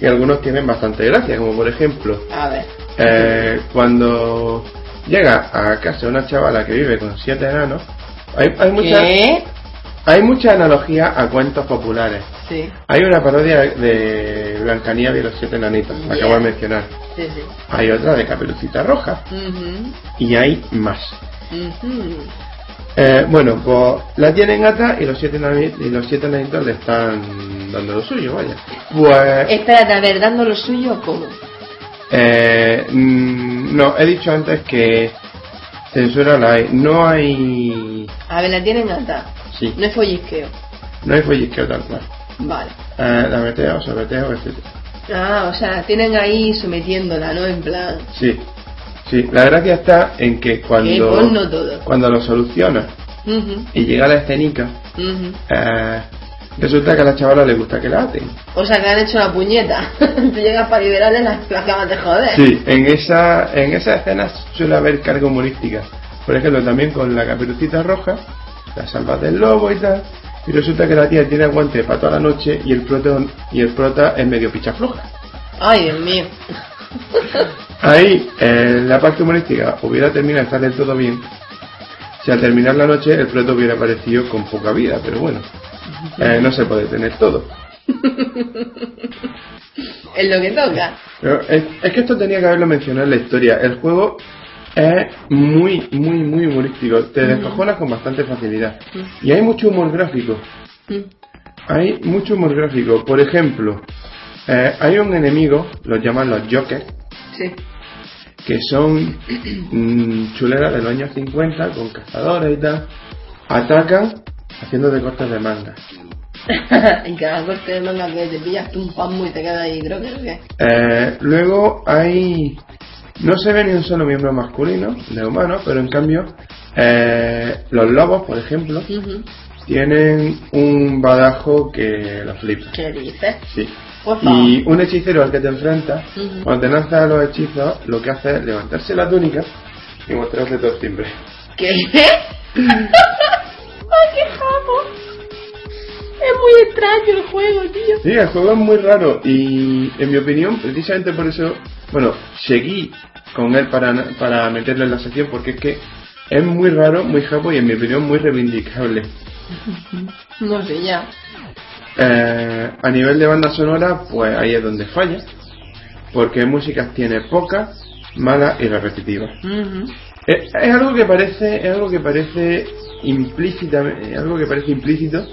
Y algunos tienen bastante gracia, como por ejemplo, A ver. eh, cuando llega a casa una chavala que vive con siete enanos, hay, hay, mucha, ¿Qué? Hay mucha analogía a cuentos populares. Sí, Hay una parodia de Blancanieves y los siete enanitos, la Yeah. acabo de mencionar. sí, sí. Hay otra de Caperucita Roja. Ujú. Y hay más. Ujú. Eh, bueno, pues la tienen ata y los siete enani- y los siete enanitos le están dando lo suyo, vaya. Pues Espérate, a ver, dando lo suyo, ¿cómo? eh, mm, no, he dicho antes que censura la hay. No hay A ver, la tienen atada. sí, No es follisqueo. no hay follisqueo tal cual. Vale. Eh, la meteo, sobreteo, etc. Ah, o sea, tienen ahí sometiéndola, ¿no? En plan. Sí, sí. La gracia está en que Que cuando porno todo. cuando lo solucionas y llega la escenica, ujú. eh, resulta que a la chavala le gusta que la aten. O sea, que han hecho una puñeta. Te llegas para liberarle las la acabas de joder. Sí, en esa en esas escenas suele haber carga humorística. Por ejemplo, también con la caperucita roja, la salvas del lobo y tal. Y resulta que la tía tiene aguante para toda la noche y el prota, y el prota es medio picha floja. Ay, Dios mío. Ahí, eh, la parte humorística hubiera terminado de estar del todo bien. Si al terminar la noche el prota hubiera aparecido con poca vida, pero bueno, eh, no se puede tener todo. Es lo que toca. Pero es, es que esto tenía que haberlo mencionado en la historia. El juego es muy, muy, muy humorístico. Te descojonas con bastante facilidad. Y hay mucho humor gráfico. Mm. Hay mucho humor gráfico. Por ejemplo, eh, hay un enemigo, los llaman los Jokers, Sí. que son mm, chuleras de los años 50 con cazadores y tal. Atacan haciendo de cortes de manga. y cada corte de manga que te pillas tú un pasmo y te queda ahí, creo que ¿qué? Eh, luego hay. No se ve ni un solo miembro masculino de humano, pero en cambio, eh, los lobos, por ejemplo, tienen un badajo que los flipa. ¿Qué dices? Sí. Y un hechicero al que te enfrentas, cuando te lanza los hechizos, lo que hace es levantarse la túnica y mostrarse todo el timbre. ¿Qué? ¡Ay, qué japo! Es muy extraño el juego, tío. Sí, el juego es muy raro y, en mi opinión, precisamente por eso, bueno, seguí con él para, para meterlo en la sección porque es que es muy raro, muy japo y en mi opinión muy reivindicable. No sé, ya. Eh, a nivel de banda sonora, pues ahí es donde falla, porque músicas tiene pocas, malas y repetitivas. Es, es algo que parece, es algo que parece implícita, es algo que parece implícito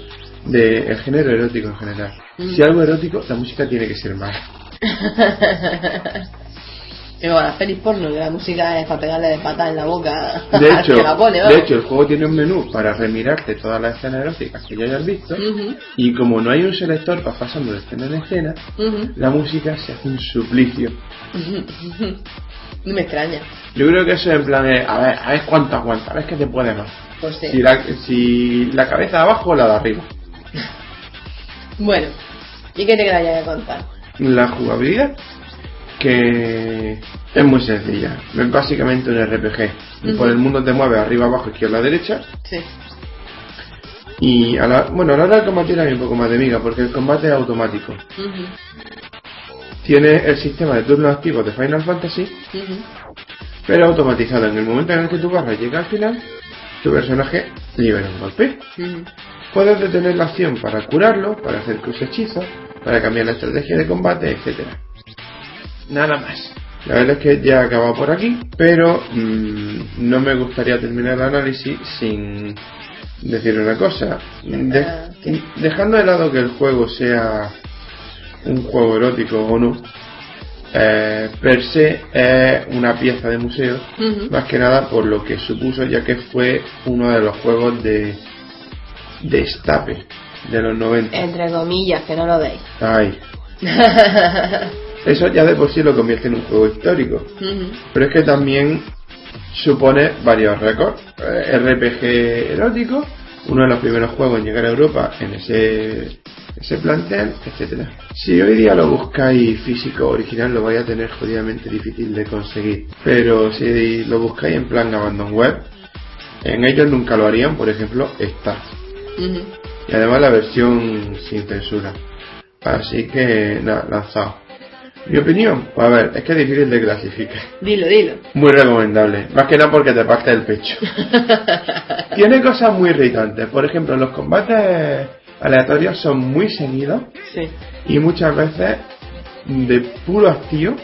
del género erótico en general. Mm. Si algo erótico, la música tiene que ser. Que como las pelis porno, que la música es para pegarle de patas en la boca De hecho, que la pone, de hecho, el juego tiene un menú para remirarte todas las escenas eróticas que ya hayas visto. Y como no hay un selector para pasando de escena en escena, la música se hace un suplicio. No me extraña. Yo creo que eso en plan es, a ver, a ver cuánto aguanta, a ver qué te puede más. Pues sí. Si, la, si la cabeza de abajo o la de arriba. Bueno, ¿y qué te quedaría de contar? La jugabilidad, que es muy sencilla. Es básicamente un RPG. Por el mundo te mueve arriba, abajo, izquierda, derecha. Sí. Y a la, bueno, a la hora del combate hay un poco más de miga, porque el combate es automático. Tiene el sistema de turnos activos de Final Fantasy, pero automatizado. En el momento en el que tu barra llega al final, tu personaje libera un golpe. Ujú. Puedes detener la acción para curarlo, para hacer use hechizos, para cambiar la estrategia de combate, etcétera. Nada más. La verdad es que ya he acabado por aquí, pero mm, no me gustaría terminar el análisis sin decir una cosa. Dejando de lado que el juego sea un juego erótico o no, eh, per se es una pieza de museo, más que nada por lo que supuso, ya que fue uno de los juegos de destape de los 90. Entre comillas, que no lo veis. Ay, eso ya de por sí lo convierte en un juego histórico. Pero es que también supone varios récords. Eh, RPG erótico, uno de los primeros juegos en llegar a Europa en ese, ese plantel, etcétera. Si hoy día lo buscáis físico original, lo vais a tener jodidamente difícil de conseguir. Pero si lo buscáis en plan Abandon Web, en ellos nunca lo harían, por ejemplo, está. Ujú. Y además la versión sin censura. Así que, nada, lanzado. Mi opinión, pues a ver, es que es difícil de clasificar. Dilo, dilo. Muy recomendable, más que nada porque te parte el pecho. Tiene cosas muy irritantes, por ejemplo, los combates aleatorios son muy seguidos Sí. y muchas veces de puro hastío,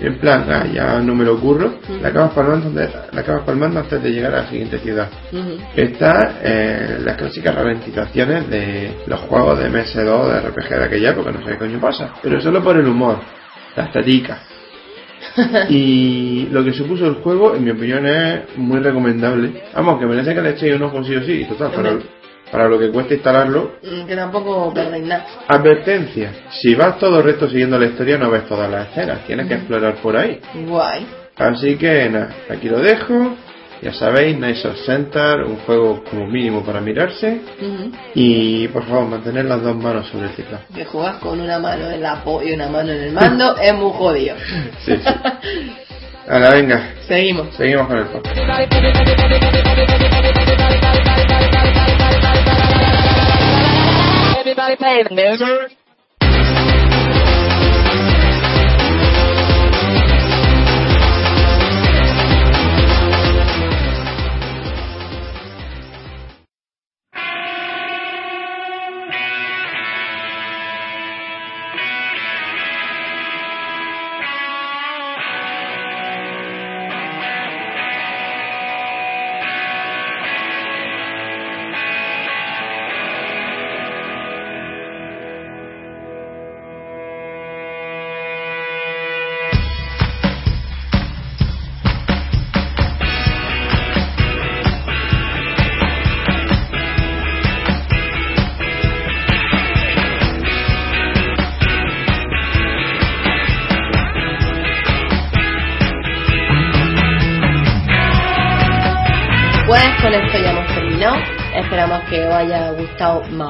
en plan, ah, ya no me lo ocurro, la acabas palmando, antes- la acabas palmando antes de llegar a la siguiente ciudad. Ujú. Está eh, las clásicas ralentizaciones de los juegos de MS2 de RPG de aquella época, no sé qué coño pasa, pero solo por el humor, la estética. y lo que supuso el juego, en mi opinión, es muy recomendable. Vamos, que merece que le echéis un ojo sí o sí, total, para, para lo que cuesta instalarlo. Mm, Que tampoco perdéis nada. Advertencia, si vas todo el resto siguiendo la historia no ves todas las escenas, tienes que explorar por ahí. Guay. Así que nada, aquí lo dejo. Ya sabéis, Nice of Center, un juego como mínimo para mirarse. Y por favor, mantener las dos manos sobre el teclado. Que juegas con una mano en la po y una mano en el mando es muy jodido. Sí, sí. Ahora venga, Seguimos. seguimos con el podcast. Everybody play the music.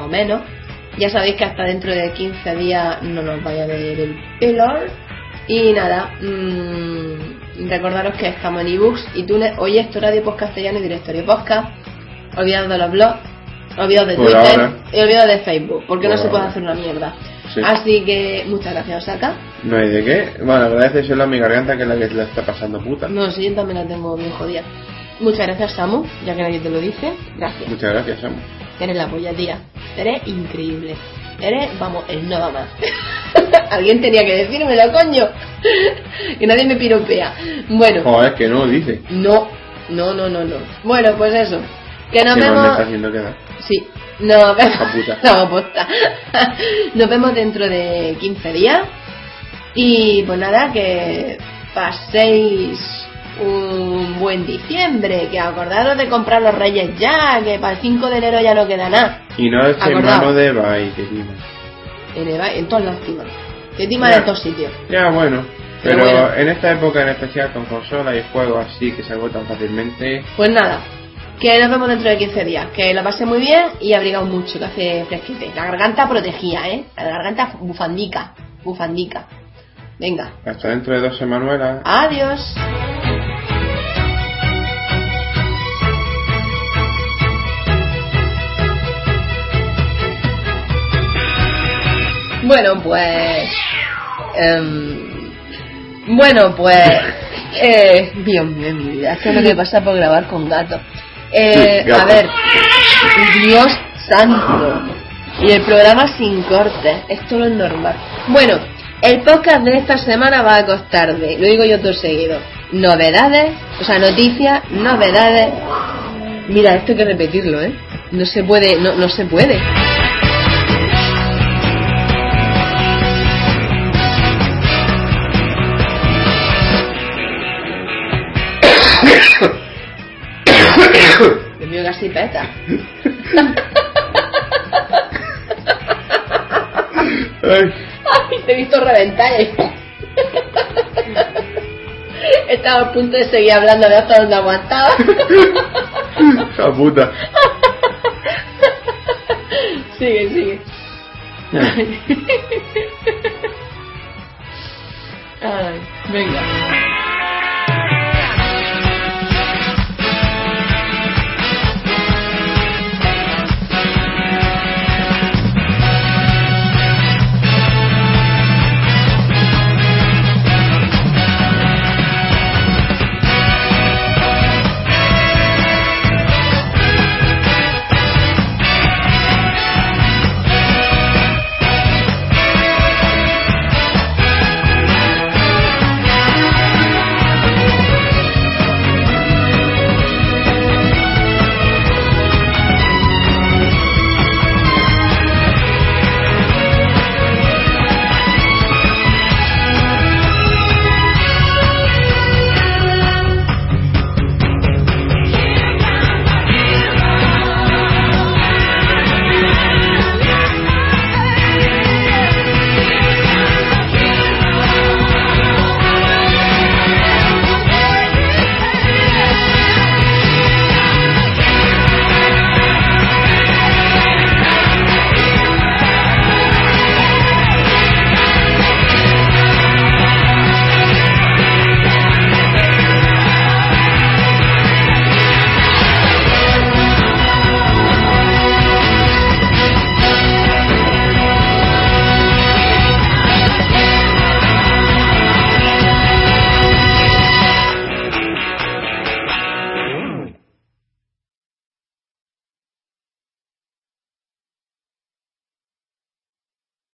Más o menos. Ya sabéis que hasta dentro de 15 días no nos vaya a ver el pelor. Y nada, mm, recordaros que estamos en ebooks, iTunes, Oye esto Radio Post Castellano y Directorio Podcast. Olvidaos de los blogs, olvidaos de Por Twitter ahora. y olvidaos de Facebook, porque Por no se puede hacer una mierda. Sí. Así que muchas gracias, Osaka. No hay de qué. Bueno, agradeceselo a mi garganta que es la que la está pasando puta. No, sí, yo también la tengo bien jodida. Muchas gracias, Samu, ya que nadie te lo dice. Gracias. Muchas gracias, Samu. Eres la polla, tía. Eres increíble. Eres, vamos, el no va más. Alguien tenía que decírmelo, coño. que nadie me piropea. Bueno, Joder, que no, dice. no, no, no, no, no. Bueno, pues eso. Que nos Que no me vemos. está haciendo quedar. Sí, nos vemos. No, posta. Nos vemos dentro de 15 días. Y pues nada, que paséis un buen diciembre, que acordaros de comprar los reyes ya, que para el 5 de enero ya no queda nada. Y no es hermano de Bai, que tima. En, Eva- en todas las timas. Que tima Ya. de todos sitios. Ya, bueno. Pero Pero bueno. en esta época en especial con consolas y juegos así que se agotan fácilmente, Pues nada, que nos vemos dentro de 15 días. Que lo pasé muy bien y abrigaos mucho, que hace fresquete. La garganta protegía, ¿eh? La garganta bufandica, bufandica. Venga, hasta dentro de dos semanas. adiós. Bueno, pues... em, bueno, pues... Eh, Dios mío, mi vida, esto es lo que pasa por grabar con gato. Eh, Sí, gato. a ver, Dios santo. Y el programa sin cortes, esto no es normal. Bueno, el podcast de esta semana va a costar de, lo digo yo todo seguido, novedades, o sea, noticias, novedades. Mira, esto hay que repetirlo, ¿eh? No se puede, no, no se puede. Dios mío, casi peta. Ay, Ay, te he visto reventar ahí. Estaba a punto de seguir hablando de hasta donde aguantaba. hija puta. sigue, sigue. Ay, venga.